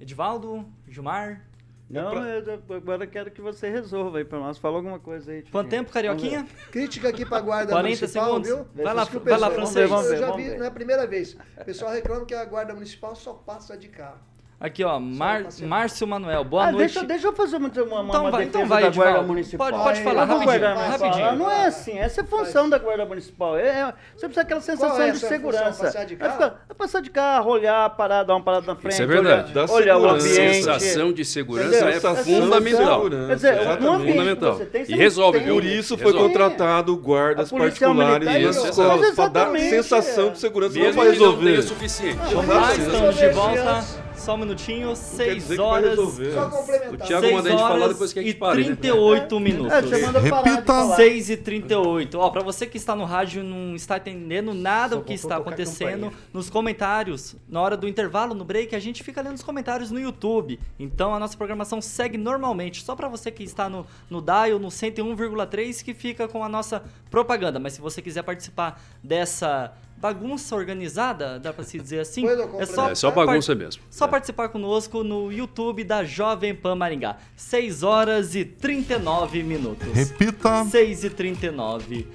Edivaldo? Gilmar? Não, eu eu agora quero que você resolva aí pra nós. Fala alguma coisa aí. Quanto tempo, Carioquinha? Crítica aqui para a Guarda 40 Municipal, segundos. viu? Vai lá, o vai lá, pessoal- francês. Eu já vi, não é a primeira vez. O pessoal reclama que a Guarda Municipal só passa de carro. Aqui, ó, Mar-. Márcio Manuel. Boa Ah, noite. deixa, deixa eu fazer uma, uma, Então uma vai, defesa então vai, da Guarda Edivaldo. Municipal. Pode- pode falar, rapidinho, guardar rapidinho. Não é assim, essa é a função da Guarda Municipal. É, é- você precisa aquela sensação é de segurança. função? Passar de É carro? é passar de carro, olhar, parar, dar uma parada na frente. Isso é verdade. Dá Olhar, olhar o ambiente. Sensação de segurança Entendeu? é de fundamental. segurança, Quer dizer, exatamente. ambiente Fundamental. que você tem, você E resolve, tem. Por isso foi Resolve. contratado guardas particulares nas isso, escolas para dar sensação é. de segurança, não Mesmo para que não resolver. suficiente. Estamos de Resolver volta. Só um minutinho. quer 6 dizer que vai horas. Só O complementar. Thiago 6 manda a gente falar horas depois que a e gente pare, né? 38 minutos. É, você manda Repita. falar. 6 e 38. Ó, pra você que está no rádio e não está entendendo nada Só o que está acontecendo, nos comentários, na hora do intervalo, no break, a gente fica lendo os comentários no YouTube. Então a nossa programação segue normalmente. Só pra você que está no, no dial, no 101,3, que fica com a nossa propaganda. Mas se você quiser participar dessa bagunça organizada, dá pra se dizer assim, (laughs) é só, É só bagunça mesmo. só É. participar conosco no YouTube da Jovem Pan Maringá. 6 horas e 39 minutos. Repita. 6 e 39.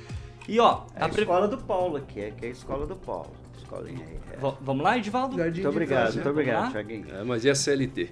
E ó, É a a pre- escola do Paulo aqui, é que é a escola do Paulo. Escolinha aí. é. Vamos lá, Edivaldo? Muito obrigado, muito obrigado? Thiaguinho. É, mas e a CLT?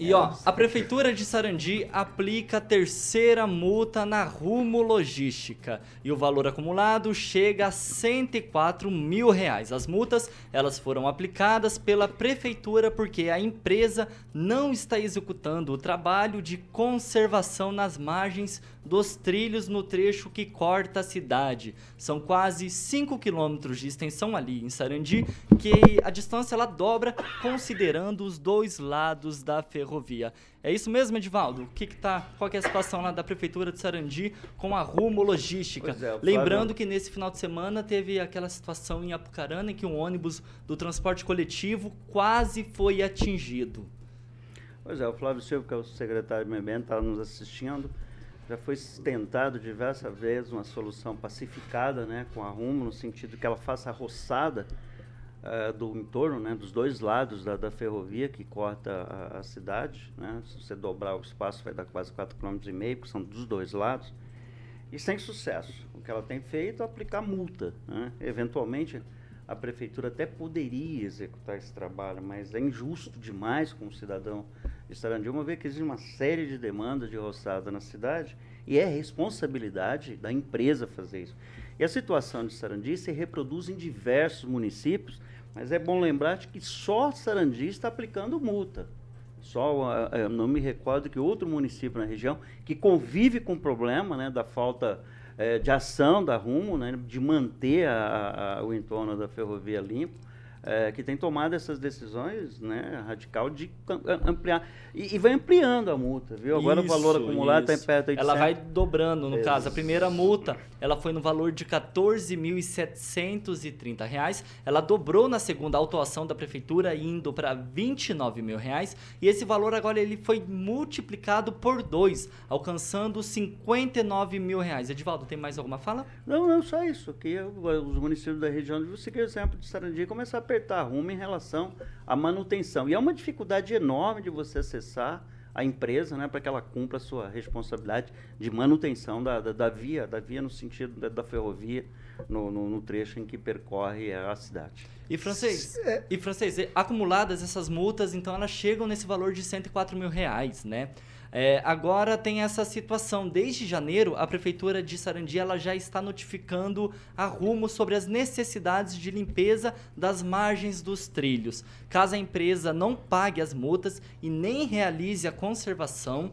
E ó, a Prefeitura de Sarandi aplica a terceira multa na Rumo Logística. E o valor acumulado chega a 104 mil reais. As multas, elas foram aplicadas pela Prefeitura porque a empresa não está executando o trabalho de conservação nas margens dos trilhos no trecho que corta a cidade. São quase 5 quilômetros de extensão ali em Sarandi, que a distância ela dobra considerando os dois lados da ferrovia. É isso mesmo, Edivaldo? O que que tá, qual que é a situação lá da prefeitura de Sarandi com a Rumo Logística? É, Lembrando que nesse final de semana teve aquela situação em Apucarana em que um ônibus do transporte coletivo quase foi atingido. Pois é, o Flávio Silva, que é o secretário de Meio Ambiente, está nos assistindo. Já foi tentado diversas vezes uma solução pacificada né, com a Rumo, no sentido que ela faça a roçada eh, do entorno, né, dos dois lados da, da ferrovia que corta a, a cidade. Né? Se você dobrar o espaço, vai dar quase 4,5 km, porque são dos dois lados. E sem sucesso. O que ela tem feito é aplicar multa. Né? Eventualmente, a prefeitura até poderia executar esse trabalho, mas é injusto demais com o cidadão de Sarandi, uma vez que existe uma série de demandas de roçada na cidade e é responsabilidade da empresa fazer isso. E a situação de Sarandi se reproduz em diversos municípios, mas é bom lembrar de que só Sarandi está aplicando multa. Só, uh, não me recordo que outro município na região que convive com o problema né, da falta uh, de ação da Rumo, né, de manter a, a, o entorno da ferrovia limpo, é, que tem tomado essas decisões né, radical de ampliar. E, e vai ampliando a multa, viu? Agora isso, o valor acumulado está em perto de Ela vai dobrando, no caso. A primeira multa ela foi no valor de R$ 14.730. Ela dobrou na segunda autuação da prefeitura, indo para 29 mil reais, e esse valor agora ele foi multiplicado por dois, alcançando 59 mil reais. Edivaldo, tem mais alguma fala? Não, não, só isso. Que os municípios da região, você quer exemplo de Sarandi, começar a apertar rumo em relação à manutenção. E é uma dificuldade enorme de você acessar a empresa, né, para que ela cumpra a sua responsabilidade de manutenção da, da, da via, da via no sentido da, da ferrovia, no, no, no, trecho em que percorre a cidade. E francês, é. e francês, acumuladas essas multas, então elas chegam nesse valor de 104 mil reais, né? É, agora tem essa situação. Desde janeiro, a Prefeitura de Sarandi ela já está notificando a Rumo sobre as necessidades de limpeza das margens dos trilhos. Caso a empresa não pague as multas e nem realize a conservação,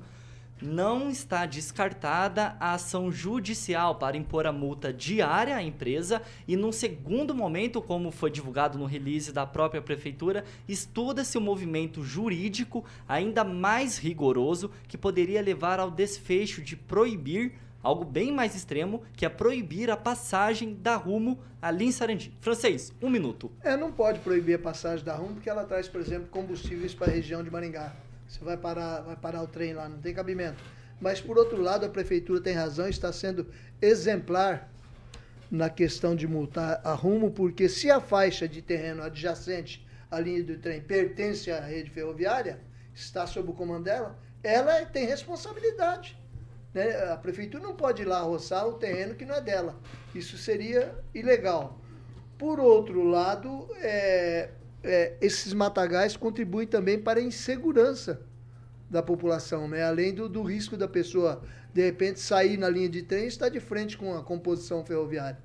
não está descartada a ação judicial para impor a multa diária à empresa e, num segundo momento, como foi divulgado no release da própria prefeitura, estuda-se o um movimento jurídico ainda mais rigoroso que poderia levar ao desfecho de proibir algo bem mais extremo, que é proibir a passagem da Rumo ali em Sarandi. Francês, um minuto. É, não pode proibir a passagem da Rumo porque ela traz, por exemplo, combustíveis para a região de Maringá. Você vai parar, vai parar o trem lá, não tem cabimento. Mas, por outro lado, a prefeitura tem razão, está sendo exemplar na questão de multar a rumo, porque se a faixa de terreno adjacente à linha do trem pertence à rede ferroviária, está sob o comando dela, ela tem responsabilidade. Né? A prefeitura não pode ir lá roçar o terreno que não é dela. Isso seria ilegal. Por outro lado, é, é, esses matagais contribuem também para a insegurança da população, né? além do, do risco da pessoa, de repente, sair na linha de trem e estar de frente com a composição ferroviária.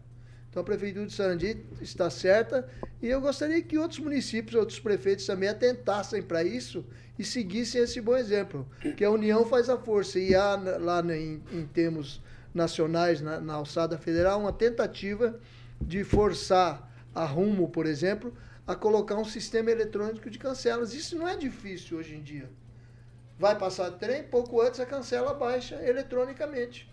Então a Prefeitura de Sarandi está certa e eu gostaria que outros municípios, outros prefeitos também atentassem para isso e seguissem esse bom exemplo, que a união faz a força. E há lá em, em termos nacionais, na, na alçada federal, uma tentativa de forçar a Rumo, por exemplo, a colocar um sistema eletrônico de cancelas. Isso não é difícil hoje em dia. Vai passar trem, pouco antes a cancela baixa eletronicamente.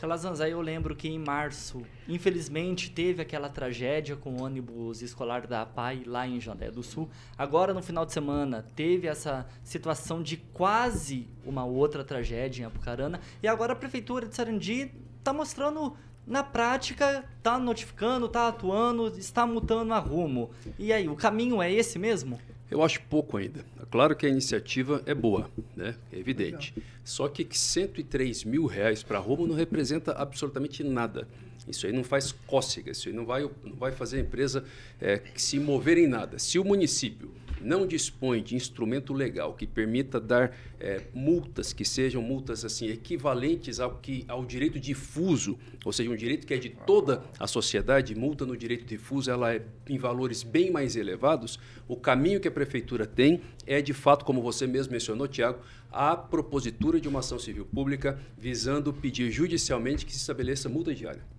Calazans, aí eu lembro que em março, infelizmente, teve aquela tragédia com o ônibus escolar da APAI lá em Jandé do Sul. Agora, no final de semana, teve essa situação de quase uma outra tragédia em Apucarana. E agora a Prefeitura de Sarandi está mostrando na prática, tá notificando, tá atuando, está mutando a rumo. E aí, o caminho é esse mesmo? Eu acho pouco ainda. Claro que a iniciativa é boa, né? É evidente. Só que 103 mil reais para rumo não representa absolutamente nada. Isso aí não faz cócega, isso aí não vai, não vai fazer a empresa é, se mover em nada. Se o município não dispõe de instrumento legal que permita dar é, multas que sejam multas assim equivalentes ao que ao direito difuso, ou seja, um direito que é de toda a sociedade, multa no direito difuso ela é em valores bem mais elevados. O caminho que a prefeitura tem é de fato, como você mesmo mencionou, Tiago, a propositura de uma ação civil pública visando pedir judicialmente que se estabeleça multa diária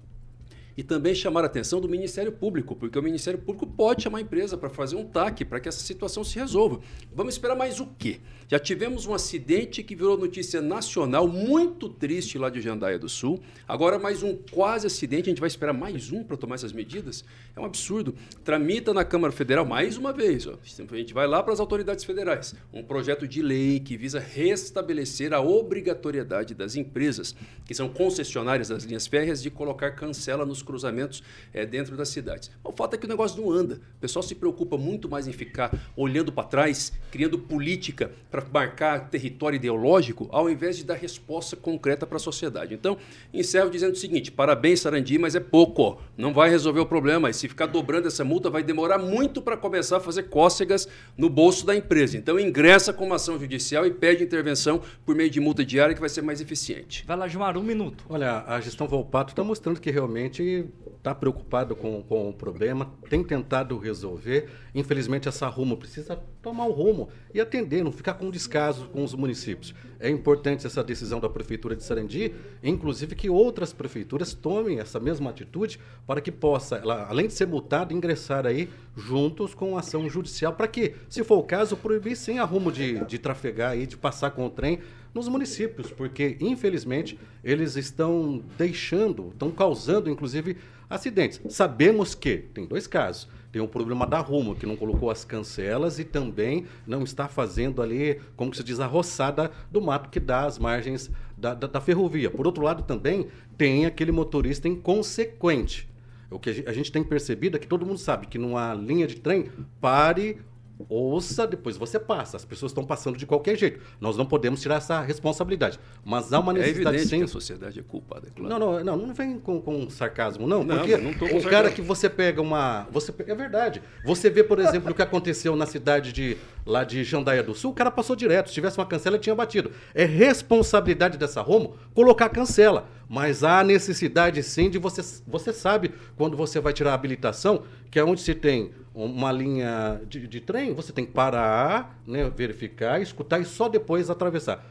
e também chamar a atenção do Ministério Público, porque o Ministério Público pode chamar a empresa para fazer um TAC para que essa situação se resolva. Vamos esperar mais o quê? Já tivemos um acidente que virou notícia nacional, muito triste lá de Jandaia do Sul. Agora mais um quase acidente, a gente vai esperar mais um para tomar essas medidas? É um absurdo. Tramita na Câmara Federal mais uma vez. Ó. A gente vai lá para as autoridades federais. Um projeto de lei que visa restabelecer a obrigatoriedade das empresas, que são concessionárias das linhas férreas, de colocar cancela nos cruzamentos é, dentro das cidades. O fato é que o negócio não anda. O pessoal se preocupa muito mais em ficar olhando para trás, criando política para marcar território ideológico, ao invés de dar resposta concreta para a sociedade. Então, encerro dizendo o seguinte: parabéns, Sarandi, mas é pouco. Não vai resolver o problema. E se ficar dobrando essa multa, vai demorar muito para começar a fazer cócegas no bolso da empresa. Então, ingressa com uma ação judicial e pede intervenção por meio de multa diária que vai ser mais eficiente. Vai lá, Gilmar, um minuto. Olha, a gestão Volpato está mostrando que realmente está preocupado com, com o problema, tem tentado resolver. Infelizmente, essa rumo precisa tomar o rumo e atender, não ficar com descaso com os municípios. É importante essa decisão da Prefeitura de Sarandi, inclusive que outras prefeituras tomem essa mesma atitude para que possa, ela, além de ser multada, ingressar aí juntos com ação judicial para que, se for o caso, proibir sem arrumo de, de trafegar aí, de passar com o trem nos municípios, porque infelizmente eles estão deixando, estão causando inclusive acidentes. Sabemos que tem dois casos. Tem o problema da Rumo, que não colocou as cancelas e também não está fazendo ali, como se diz, a roçada do mato que dá às margens da, da, da ferrovia. Por outro lado, também tem aquele motorista inconsequente. O que a gente tem percebido é que todo mundo sabe que numa linha de trem, pare ouça, depois você passa. As pessoas estão passando de qualquer jeito. Nós não podemos tirar essa responsabilidade. Mas há uma necessidade é evidente sim. que a sociedade é culpada, é claro. Não, não, não, não vem com, com sarcasmo, não. Não, porque não o cara que você pega uma. Você, é verdade. Você vê, por exemplo, o que aconteceu na cidade de lá de Jandaia do Sul, o cara passou direto. Se tivesse uma cancela, ele tinha batido. É responsabilidade dessa Romo colocar a cancela. Mas há necessidade sim de você. Você sabe quando você vai tirar a habilitação, que é onde se tem uma linha de, de trem, você tem que parar, né, verificar, escutar e só depois atravessar.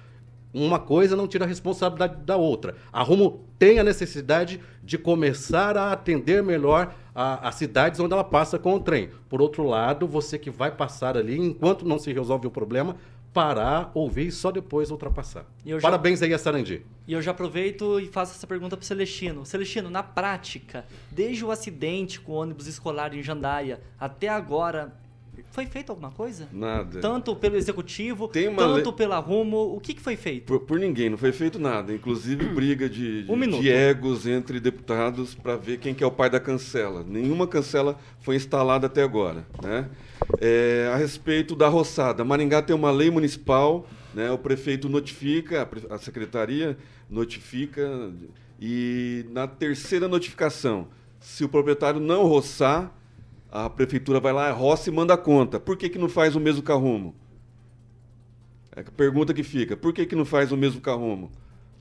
Uma coisa não tira a responsabilidade da outra. A Rumo tem a necessidade de começar a atender melhor as cidades onde ela passa com o trem. Por outro lado, você que vai passar ali, enquanto não se resolve o problema, parar, ouvir e só depois ultrapassar. Já- Parabéns aí a Sarandi. E eu já aproveito e faço essa pergunta pro Celestino. Celestino, na prática, desde o acidente com o ônibus escolar em Jandaia até agora, foi feito alguma coisa? Nada. Tanto pelo executivo, tanto lei- pela Rumo, o que, que foi feito? Por, por ninguém, não foi feito nada. Inclusive (clears throat) briga de, de, Um de egos entre deputados para ver quem que é o pai da cancela. Nenhuma cancela foi instalada até agora. Né? É, a respeito da roçada, Maringá tem uma lei municipal, né? o prefeito notifica, a secretaria notifica, e na terceira notificação, se o proprietário não roçar, a prefeitura vai lá, roça e manda a conta. Por que, que não faz o mesmo carrumo? É a pergunta que fica, por que, que não faz o mesmo carrumo?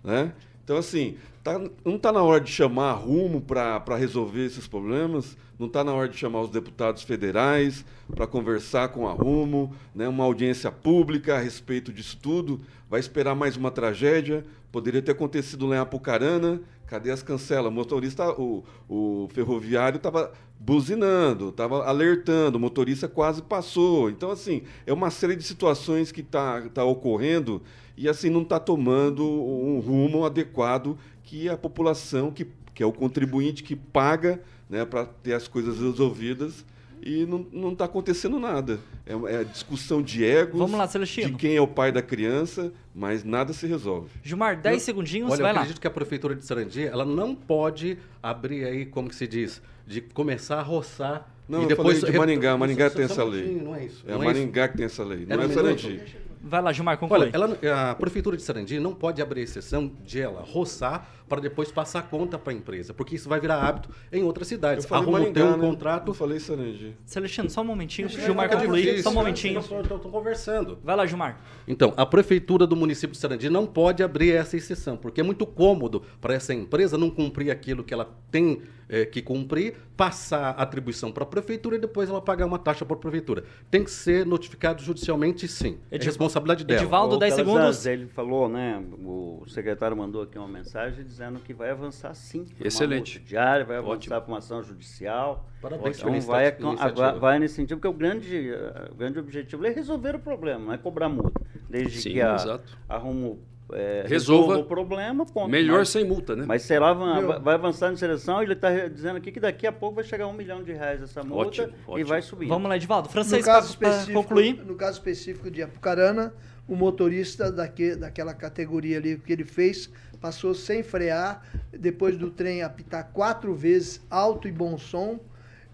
Né? Então, assim, tá- não está na hora de chamar rumo para resolver esses problemas, não está na hora de chamar os deputados federais para conversar com a rumo, né? uma audiência pública a respeito disso tudo. Vai esperar mais uma tragédia, poderia ter acontecido lá em Apucarana, cadê as cancelas? O motorista, o, o ferroviário estava buzinando, estava alertando, o motorista quase passou. Então, assim, é uma série de situações que está tá ocorrendo e, assim, não está tomando um rumo adequado que a população, que, que é o contribuinte que paga né, para ter as coisas resolvidas e não está acontecendo nada. É, é discussão de egos, Vamos lá, Celestino. de quem é o pai da criança, mas nada se resolve. Gilmar, 10 Eu- segundinhos, Olha, eu vai lá. acredito que a prefeitura de Sarandi, ela não pode abrir aí, como que se diz, de começar a roçar Não, e eu depois falei de Maringá, Maringá tem essa lei. Não é isso. É não Maringá que tem essa lei, não Era é. Sarandi. Vai lá, Gilmar, conclui. Olha, ela, a prefeitura de Sarandi não pode abrir exceção de ela roçar para depois passar a conta para a empresa, porque isso vai virar hábito em outras cidades. Eu falei Arruma Maringá, ter um né? contrato. Eu falei Sarandi. Celestino, só um momentinho, É, Gilmar fica concluir. Só um momentinho. Estou conversando. Vai lá, Gilmar. Então, a prefeitura do município de Sarandi não pode abrir essa exceção, porque é muito cômodo para essa empresa não cumprir aquilo que ela tem eh, que cumprir, passar a atribuição para a prefeitura e depois ela pagar uma taxa para a prefeitura. Tem que ser notificado judicialmente, sim. É responsabilidade dela. Edivaldo, Ô, 10 Calazans, segundos. Ele falou, né? O secretário mandou aqui uma mensagem dizendo que vai avançar sim. Excelente. diária, vai avançar Ótimo. para uma ação judicial. Parabéns então vai, vai nesse sentido, porque o grande, o grande objetivo é resolver o problema, não é cobrar multa. Desde Sim, que a, exato. a Rumo é, Resolva. o problema, ponto. Melhor Mas- sem multa, né? Mas sei lá, vai, vai avançando em seleção, ele está dizendo aqui que daqui a pouco vai chegar a um milhão de reais essa multa Ótimo, e ótimo. vai subir. Vamos lá, Edivaldo. No Francês, caso, para específico, concluir. no caso específico de Apucarana, o motorista daque, daquela categoria ali que ele fez passou sem frear, depois do trem apitar quatro vezes alto e bom som,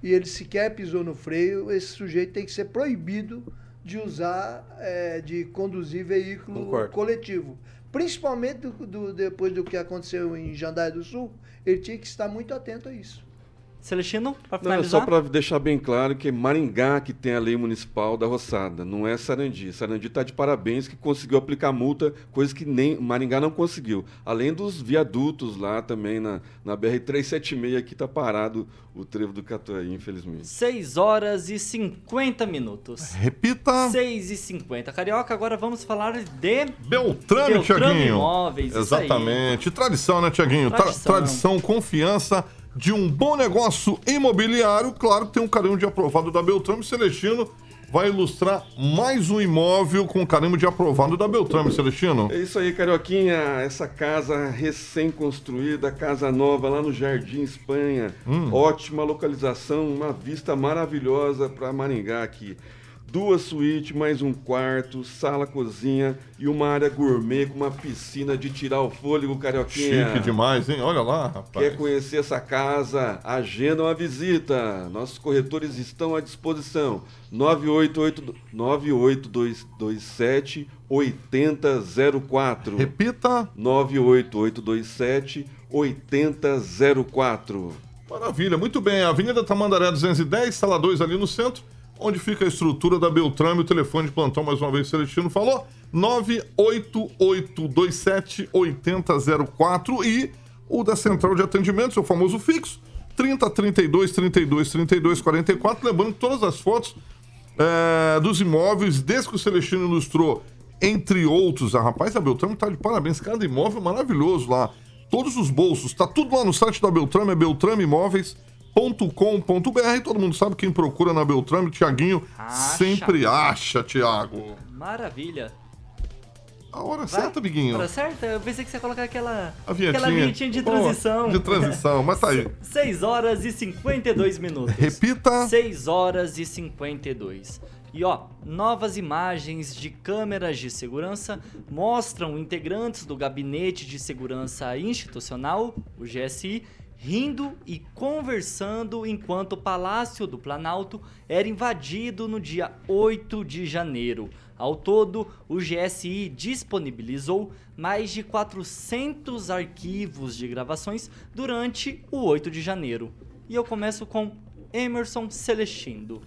e ele sequer pisou no freio, esse sujeito tem que ser proibido de usar, eh, de conduzir veículo Concordo. coletivo. Principalmente do- do- depois do que aconteceu em Jandaia do Sul, ele tinha que estar muito atento a isso. Celestino, para Não, é finalizar. só para deixar bem claro que é Maringá que tem a lei municipal da roçada, não é Sarandi. Sarandi está de parabéns que conseguiu aplicar multa, coisa que nem Maringá não conseguiu. Além dos viadutos lá também na, na BR-376 que está parado o trevo do Catuaí, infelizmente. 6 horas e 50 minutos. Repita. 6 e 50. Carioca, agora vamos falar de Beltrame, Beltrame Tiaguinho. Imóveis, isso aí. Exatamente. Tradição, né, Tiaguinho? Tra- Tradição. Tradição, confiança de um bom negócio imobiliário. Claro que tem um carimbo de aprovado da Beltrame. Celestino vai ilustrar mais um imóvel com carimbo de aprovado da Beltrame, Celestino. É isso aí, Carioquinha. Essa casa recém-construída, casa nova lá no Jardim Espanha. Ótima localização, uma vista maravilhosa para Maringá aqui. Duas suítes, mais um quarto, sala, cozinha e uma área gourmet com uma piscina de tirar o fôlego, Carioquinha. Chique demais, hein? Olha lá, rapaz. Quer conhecer essa casa? Agenda uma visita. Nossos corretores estão à disposição. 988 98227 8004. Repita. 98827 8004. Maravilha, muito bem. Avenida Tamandaré 210, sala 2 ali no centro, onde fica a estrutura da Beltrame. O telefone de plantão, mais uma vez, Celestino falou: 98827-8004 e o da central de atendimento, seu famoso fixo, 30 32 32 32 44. Lembrando que todas as fotos é, dos imóveis, desde que o Celestino ilustrou, entre outros, a rapaz, a Beltrame tá de parabéns. Cada imóvel maravilhoso lá. Todos os bolsos, tá tudo lá no site da Beltrame, é beltrameimóveis.com.br. Todo mundo sabe quem procura na Beltrame, Tiaguinho sempre acha, Tiago. Maravilha. A hora Vai. certa, Biguinho. Hora certa? Eu pensei que você ia colocar aquela, A vinhetinha. aquela vinhetinha de transição. de transição, mas tá aí. (laughs) 6 horas e 52 minutos. Repita. 6 horas e 52. E ó, novas imagens de câmeras de segurança mostram integrantes do Gabinete de Segurança Institucional, o GSI, rindo e conversando enquanto o Palácio do Planalto era invadido no dia 8 de janeiro. Ao todo, o GSI disponibilizou mais de 400 arquivos de gravações durante o 8 de janeiro. E eu começo com Emerson Celestino.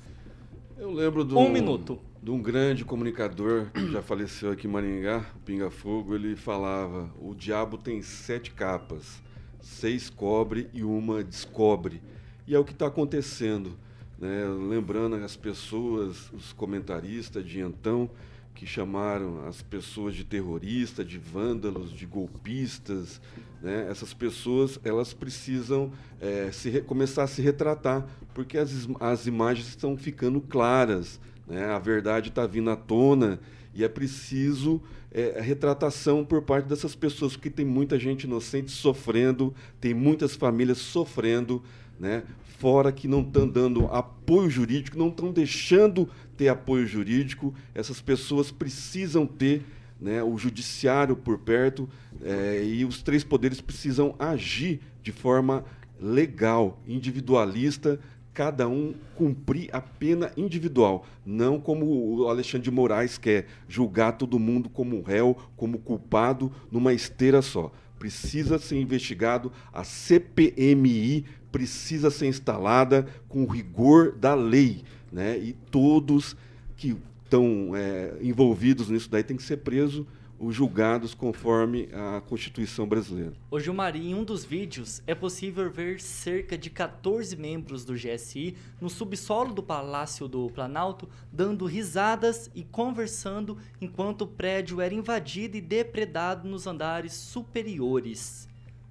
Eu lembro do, Um minuto. de um grande comunicador que já faleceu aqui em Maringá, o Pinga Fogo. Ele falava: o diabo tem sete capas, seis cobre e uma descobre. E é o que está acontecendo. Né? Lembrando as pessoas, os comentaristas de então, que chamaram as pessoas de terrorista, de vândalos, de golpistas. Né? Essas pessoas elas precisam eh, se começar a se retratar, porque as, as imagens estão ficando claras, né? a verdade está vindo à tona e é preciso a retratação por parte dessas pessoas, porque tem muita gente inocente sofrendo, tem muitas famílias sofrendo, né? fora que não estão dando apoio jurídico, não estão deixando ter apoio jurídico. Essas pessoas precisam ter né, o judiciário por perto eh, e os três poderes precisam agir de forma legal, individualista, cada um cumprir a pena individual, não como o Alexandre de Moraes quer julgar todo mundo como réu, como culpado numa esteira só. Precisa ser investigado, a CPMI precisa ser instalada com o rigor da lei, né? E todos que estão é, envolvidos nisso daí têm que ser presos ou julgados conforme a Constituição brasileira. Ô Gilmar, em um dos vídeos é possível ver cerca de 14 membros do GSI no subsolo do Palácio do Planalto dando risadas e conversando enquanto o prédio era invadido e depredado nos andares superiores.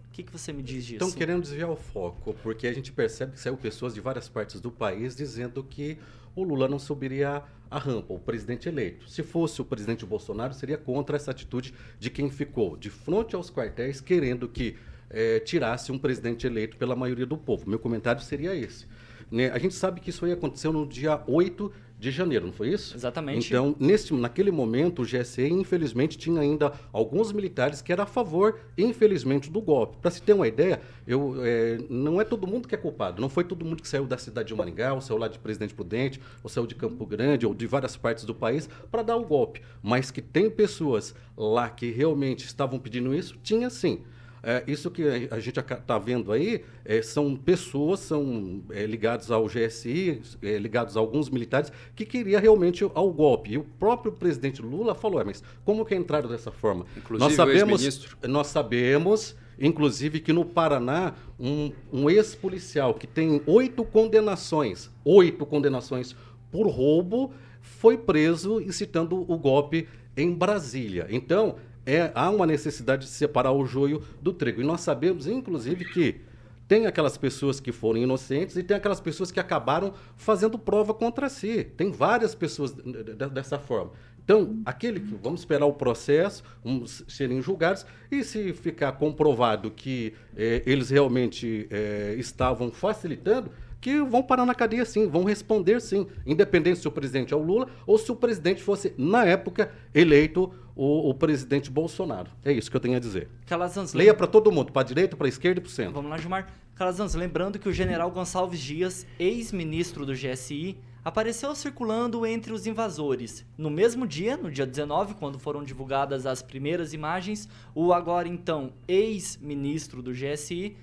O que, que você me diz disso? Estão querendo desviar o foco, porque a gente percebe que saiu pessoas de várias partes do país dizendo que o Lula não subiria a rampa, o presidente eleito. Se fosse o presidente Bolsonaro, seria contra essa atitude de quem ficou de frente aos quartéis querendo que eh, tirasse um presidente eleito pela maioria do povo. Meu comentário seria esse. Né? A gente sabe que isso aí aconteceu no dia 8 de janeiro, não foi isso? Exatamente. Então, nesse, naquele momento, o GSE, infelizmente, tinha ainda alguns militares que eram a favor, infelizmente, do golpe. Para se ter uma ideia, eu, é, não é todo mundo que é culpado. Não foi todo mundo que saiu da cidade de Maringá, ou saiu lá de Presidente Prudente, ou saiu de Campo Grande, ou de várias partes do país, para dar o golpe. Mas que tem pessoas lá que realmente estavam pedindo isso, tinha sim. É, isso que a gente está vendo aí é, são pessoas, são é, ligados ao GSI, é, ligados a alguns militares, que queria realmente ao golpe. E o próprio presidente Lula falou, mas como que entraram dessa forma? Inclusive nós sabemos, nós sabemos, inclusive, que no Paraná, um, um ex-policial que tem oito condenações, oito condenações por roubo, foi preso incitando o golpe em Brasília. Então, é, há uma necessidade de separar o joio do trigo. E nós sabemos, inclusive, que tem aquelas pessoas que foram inocentes e tem aquelas pessoas que acabaram fazendo prova contra si. Tem várias pessoas dessa forma. Então, aquele que vamos esperar o processo, vamos serem julgados, e se ficar comprovado que eh, eles realmente eh, estavam facilitando, que vão parar na cadeia sim, vão responder sim, independente se o presidente é o Lula ou se o presidente fosse, na época, eleito o, o presidente Bolsonaro. É isso que eu tenho a dizer. Calazans, Leia para todo mundo, para a direita, para a esquerda e para o centro. Vamos lá, Gilmar. Calazans, lembrando que o general Gonçalves Dias, ex-ministro do GSI, apareceu circulando entre os invasores. No mesmo dia, no dia 19, quando foram divulgadas as primeiras imagens, o agora então ex-ministro do GSI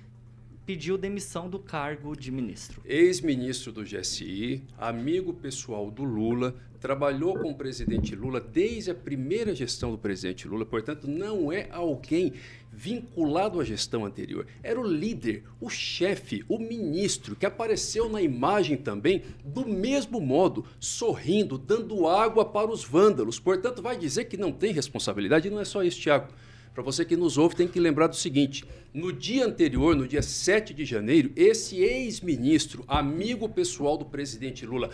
pediu demissão do cargo de ministro. Ex-ministro do GSI, amigo pessoal do Lula, trabalhou com o presidente Lula desde a primeira gestão do presidente Lula, portanto, não é alguém vinculado à gestão anterior. Era o líder, o chefe, o ministro, que apareceu na imagem também do mesmo modo, sorrindo, dando água para os vândalos. Portanto, vai dizer que não tem responsabilidade, não é só isso, Tiago. Para você que nos ouve, tem que lembrar do seguinte: no dia anterior, no dia 7 de janeiro, esse ex-ministro, amigo pessoal do presidente Lula,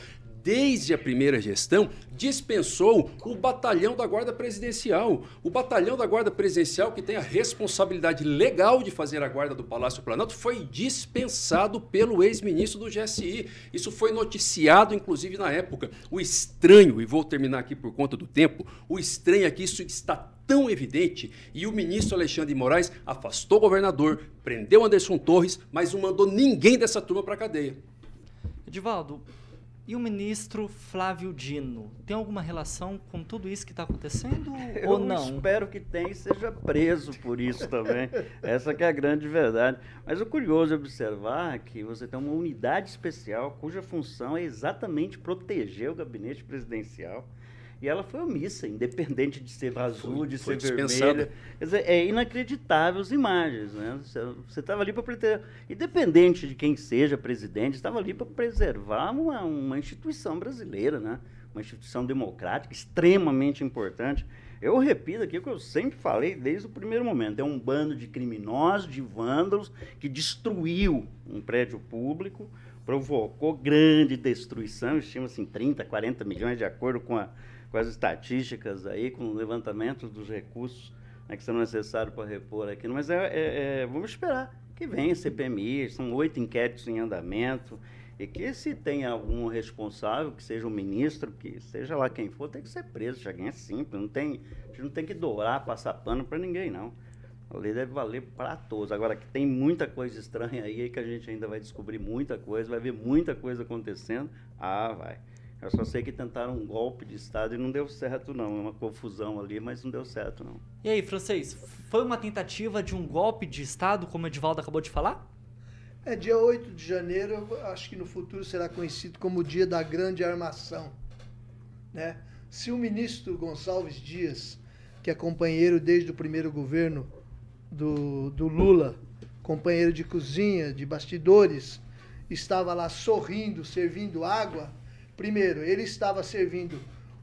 desde a primeira gestão, dispensou o batalhão da Guarda Presidencial. O batalhão da Guarda Presidencial, que tem a responsabilidade legal de fazer a guarda do Palácio Planalto, foi dispensado pelo ex-ministro do GSI. Isso foi noticiado, inclusive, na época. O estranho, e vou terminar aqui por conta do tempo, o estranho é que isso está tão evidente e o ministro Alexandre de Moraes afastou o governador, prendeu Anderson Torres, mas não mandou ninguém dessa turma para a cadeia. Edivaldo, e o ministro Flávio Dino? Tem alguma relação com tudo isso que está acontecendo (laughs) Eu ou não? espero que tenha e seja preso por isso também. (laughs) Essa que é a grande verdade. Mas o curioso é observar que você tem uma unidade especial cuja função é exatamente proteger o gabinete presidencial. E ela foi omissa, independente de ser azul, Foi- de ser vermelha. Quer dizer, é inacreditável as imagens, né? Você estava ali para proteger, independente de quem seja presidente, estava ali para preservar uma, uma instituição brasileira, né? Uma instituição democrática extremamente importante. Eu repito aqui o que eu sempre falei desde o primeiro momento. É um bando de criminosos, de vândalos, que destruiu um prédio público, provocou grande destruição, estima-se em 30, 40 milhões, de acordo com, a- com as estatísticas aí, com o levantamento dos recursos né, que são necessários para repor aqui. Mas é, é- é- vamos esperar que venha a CPMI, são oito inquéritos em andamento, e que se tem algum responsável, que seja o ministro, que seja lá quem for, tem que ser preso, Chaguinha, é simples, não tem, a gente não tem que dourar, passar pano para ninguém, não. A lei deve valer para todos. Agora que tem muita coisa estranha aí, que a gente ainda vai descobrir muita coisa, vai ver muita coisa acontecendo, ah, vai. Eu só sei que tentaram um golpe de Estado e não deu certo, não. É uma confusão ali, mas não deu certo, não. E aí, francês, foi uma tentativa de um golpe de Estado, como o Edivaldo acabou de falar? É, dia 8 de janeiro, acho que no futuro será conhecido como o dia da grande armação. Né? Se o ministro Gonçalves Dias, que é companheiro desde o primeiro governo do, do Lula, companheiro de cozinha, de bastidores, estava lá sorrindo, servindo água, primeiro, ele estava servindo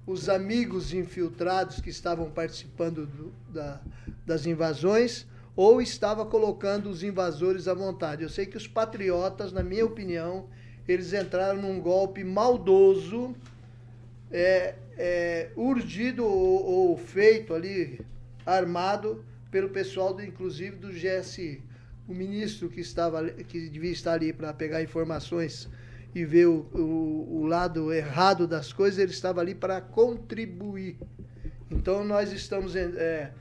os amigos infiltrados que estavam participando do- da- das invasões ou estava colocando os invasores à vontade. Eu sei que os patriotas, na minha opinião, eles entraram num golpe maldoso, é, é, urdido ou, ou feito ali, armado pelo pessoal, do, inclusive do GSI. O ministro que, estava, que devia estar ali para pegar informações e ver o, o, o lado errado das coisas, ele estava ali para contribuir. Então nós estamos. é,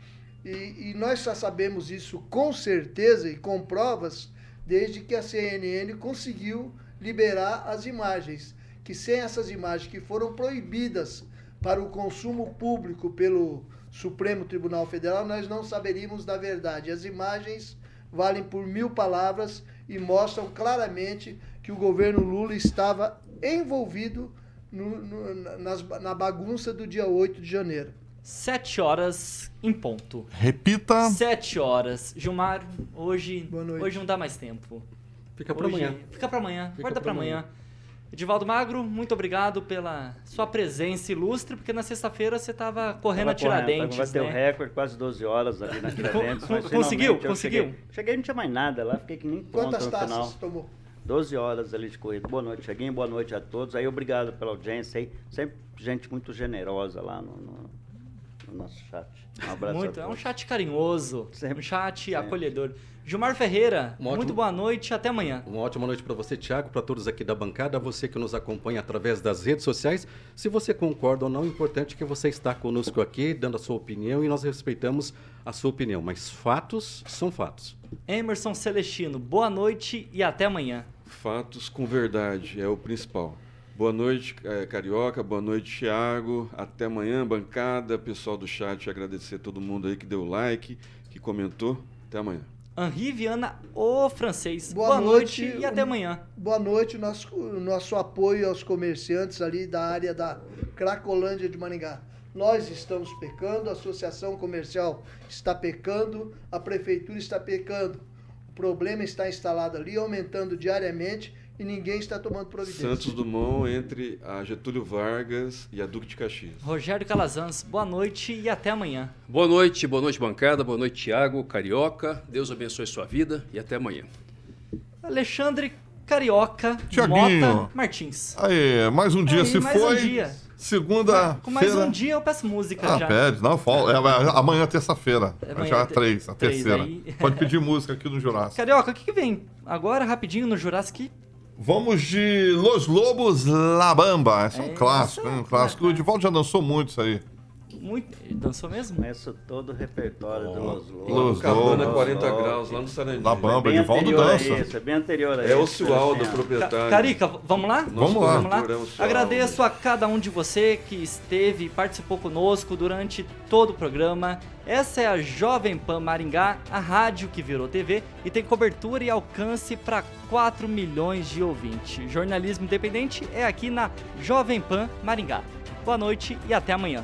e, e nós só sabemos isso com certeza e com provas desde que a CNN conseguiu liberar as imagens. Que sem essas imagens que foram proibidas para o consumo público pelo Supremo Tribunal Federal, nós não saberíamos da verdade. As imagens valem por mil palavras e mostram claramente que o governo Lula estava envolvido no- no- nas- na bagunça do dia 8 de janeiro. Sete horas em ponto. Repita. Sete horas. Gilmar, hoje, noite. hoje não dá mais tempo. Fica pra Hoje- amanhã. Fica pra amanhã. Fica Guarda pra pra amanhã. Edivaldo Magro, muito obrigado pela sua presença ilustre, porque na sexta-feira você tava correndo a Tava correndo, Tiradentes, Vai ter o né? recorde, quase 12 horas ali na (laughs) Tiradentes. Conseguiu? Conseguiu? Cheguei, cheguei não tinha mais nada lá, fiquei que nem Quantas taças final. tomou? 12 horas ali de corrida. Boa noite, Cheguinho. Boa noite a todos. Aí, obrigado pela audiência aí. Sempre gente muito generosa lá no, no- no nosso chat. Um abraço Muito, a é um chat carinhoso, Sempre, um chat sempre. acolhedor. Gilmar Ferreira, Um ótimo- muito boa noite, até amanhã. Uma ótima noite para você, Thiago, para todos aqui da bancada, você que nos acompanha através das redes sociais. Se você concorda ou não, o importante é que você está conosco aqui, dando a sua opinião e nós respeitamos a sua opinião. Mas fatos são fatos. Emerson Celestino, boa noite e até amanhã. Fatos com verdade é o principal. Boa noite, eh, Carioca. Boa noite, Thiago. Até amanhã, bancada. Pessoal do chat, agradecer a todo mundo aí que deu like, que comentou. Até amanhã. Henri Viana, o francês. Boa Boa, noite, noite, e até amanhã. Boa noite, nosso, nosso apoio aos comerciantes ali da área da Cracolândia de Maringá. Nós estamos pecando, a Associação Comercial está pecando, a Prefeitura está pecando. O problema está instalado ali, aumentando diariamente e ninguém está tomando providência. Santos Dumont entre a Getúlio Vargas e a Duque de Caxias. Rogério Calazans, boa noite e até amanhã. Boa noite, boa noite, bancada. Boa noite, Tiago, Carioca. Deus abençoe sua vida e até amanhã. Alexandre Carioca Tiaguinho. Mota Martins. Aí, mais um dia Aí, se mais foi. um dia. Segunda. Com mais um dia eu peço música Ah, já. pede. Não, fala. É, é, amanhã é terça-feira. Amanhã Já é é três, a três, terceira. aí. (laughs) Pode pedir música aqui no Jurássico. Carioca, o que, que vem agora rapidinho no Jurassic? Vamos de Los Lobos La Bamba. Esse é um É, clássico, hein? Um clássico. O Edivaldo já dançou muito isso aí. Muito. Ele dançou mesmo? Conheço todo o repertório do Los Los Lobos. Cabana Lobos. 40 Lobos. graus, lá no Sarandi. La Bamba, Bem Edivaldo dança. isso, é bem anterior a É o isso, Cialdo, assim, proprietário. Carica, vamos lá? Vamos lá. Vamos lá. É o. Agradeço a cada um de você que esteve e participou conosco durante todo o programa. Essa é a Jovem Pan Maringá, a rádio que virou TV e tem cobertura e alcance para 4 milhões de ouvintes. Jornalismo independente é aqui na Jovem Pan Maringá. Boa noite e até amanhã.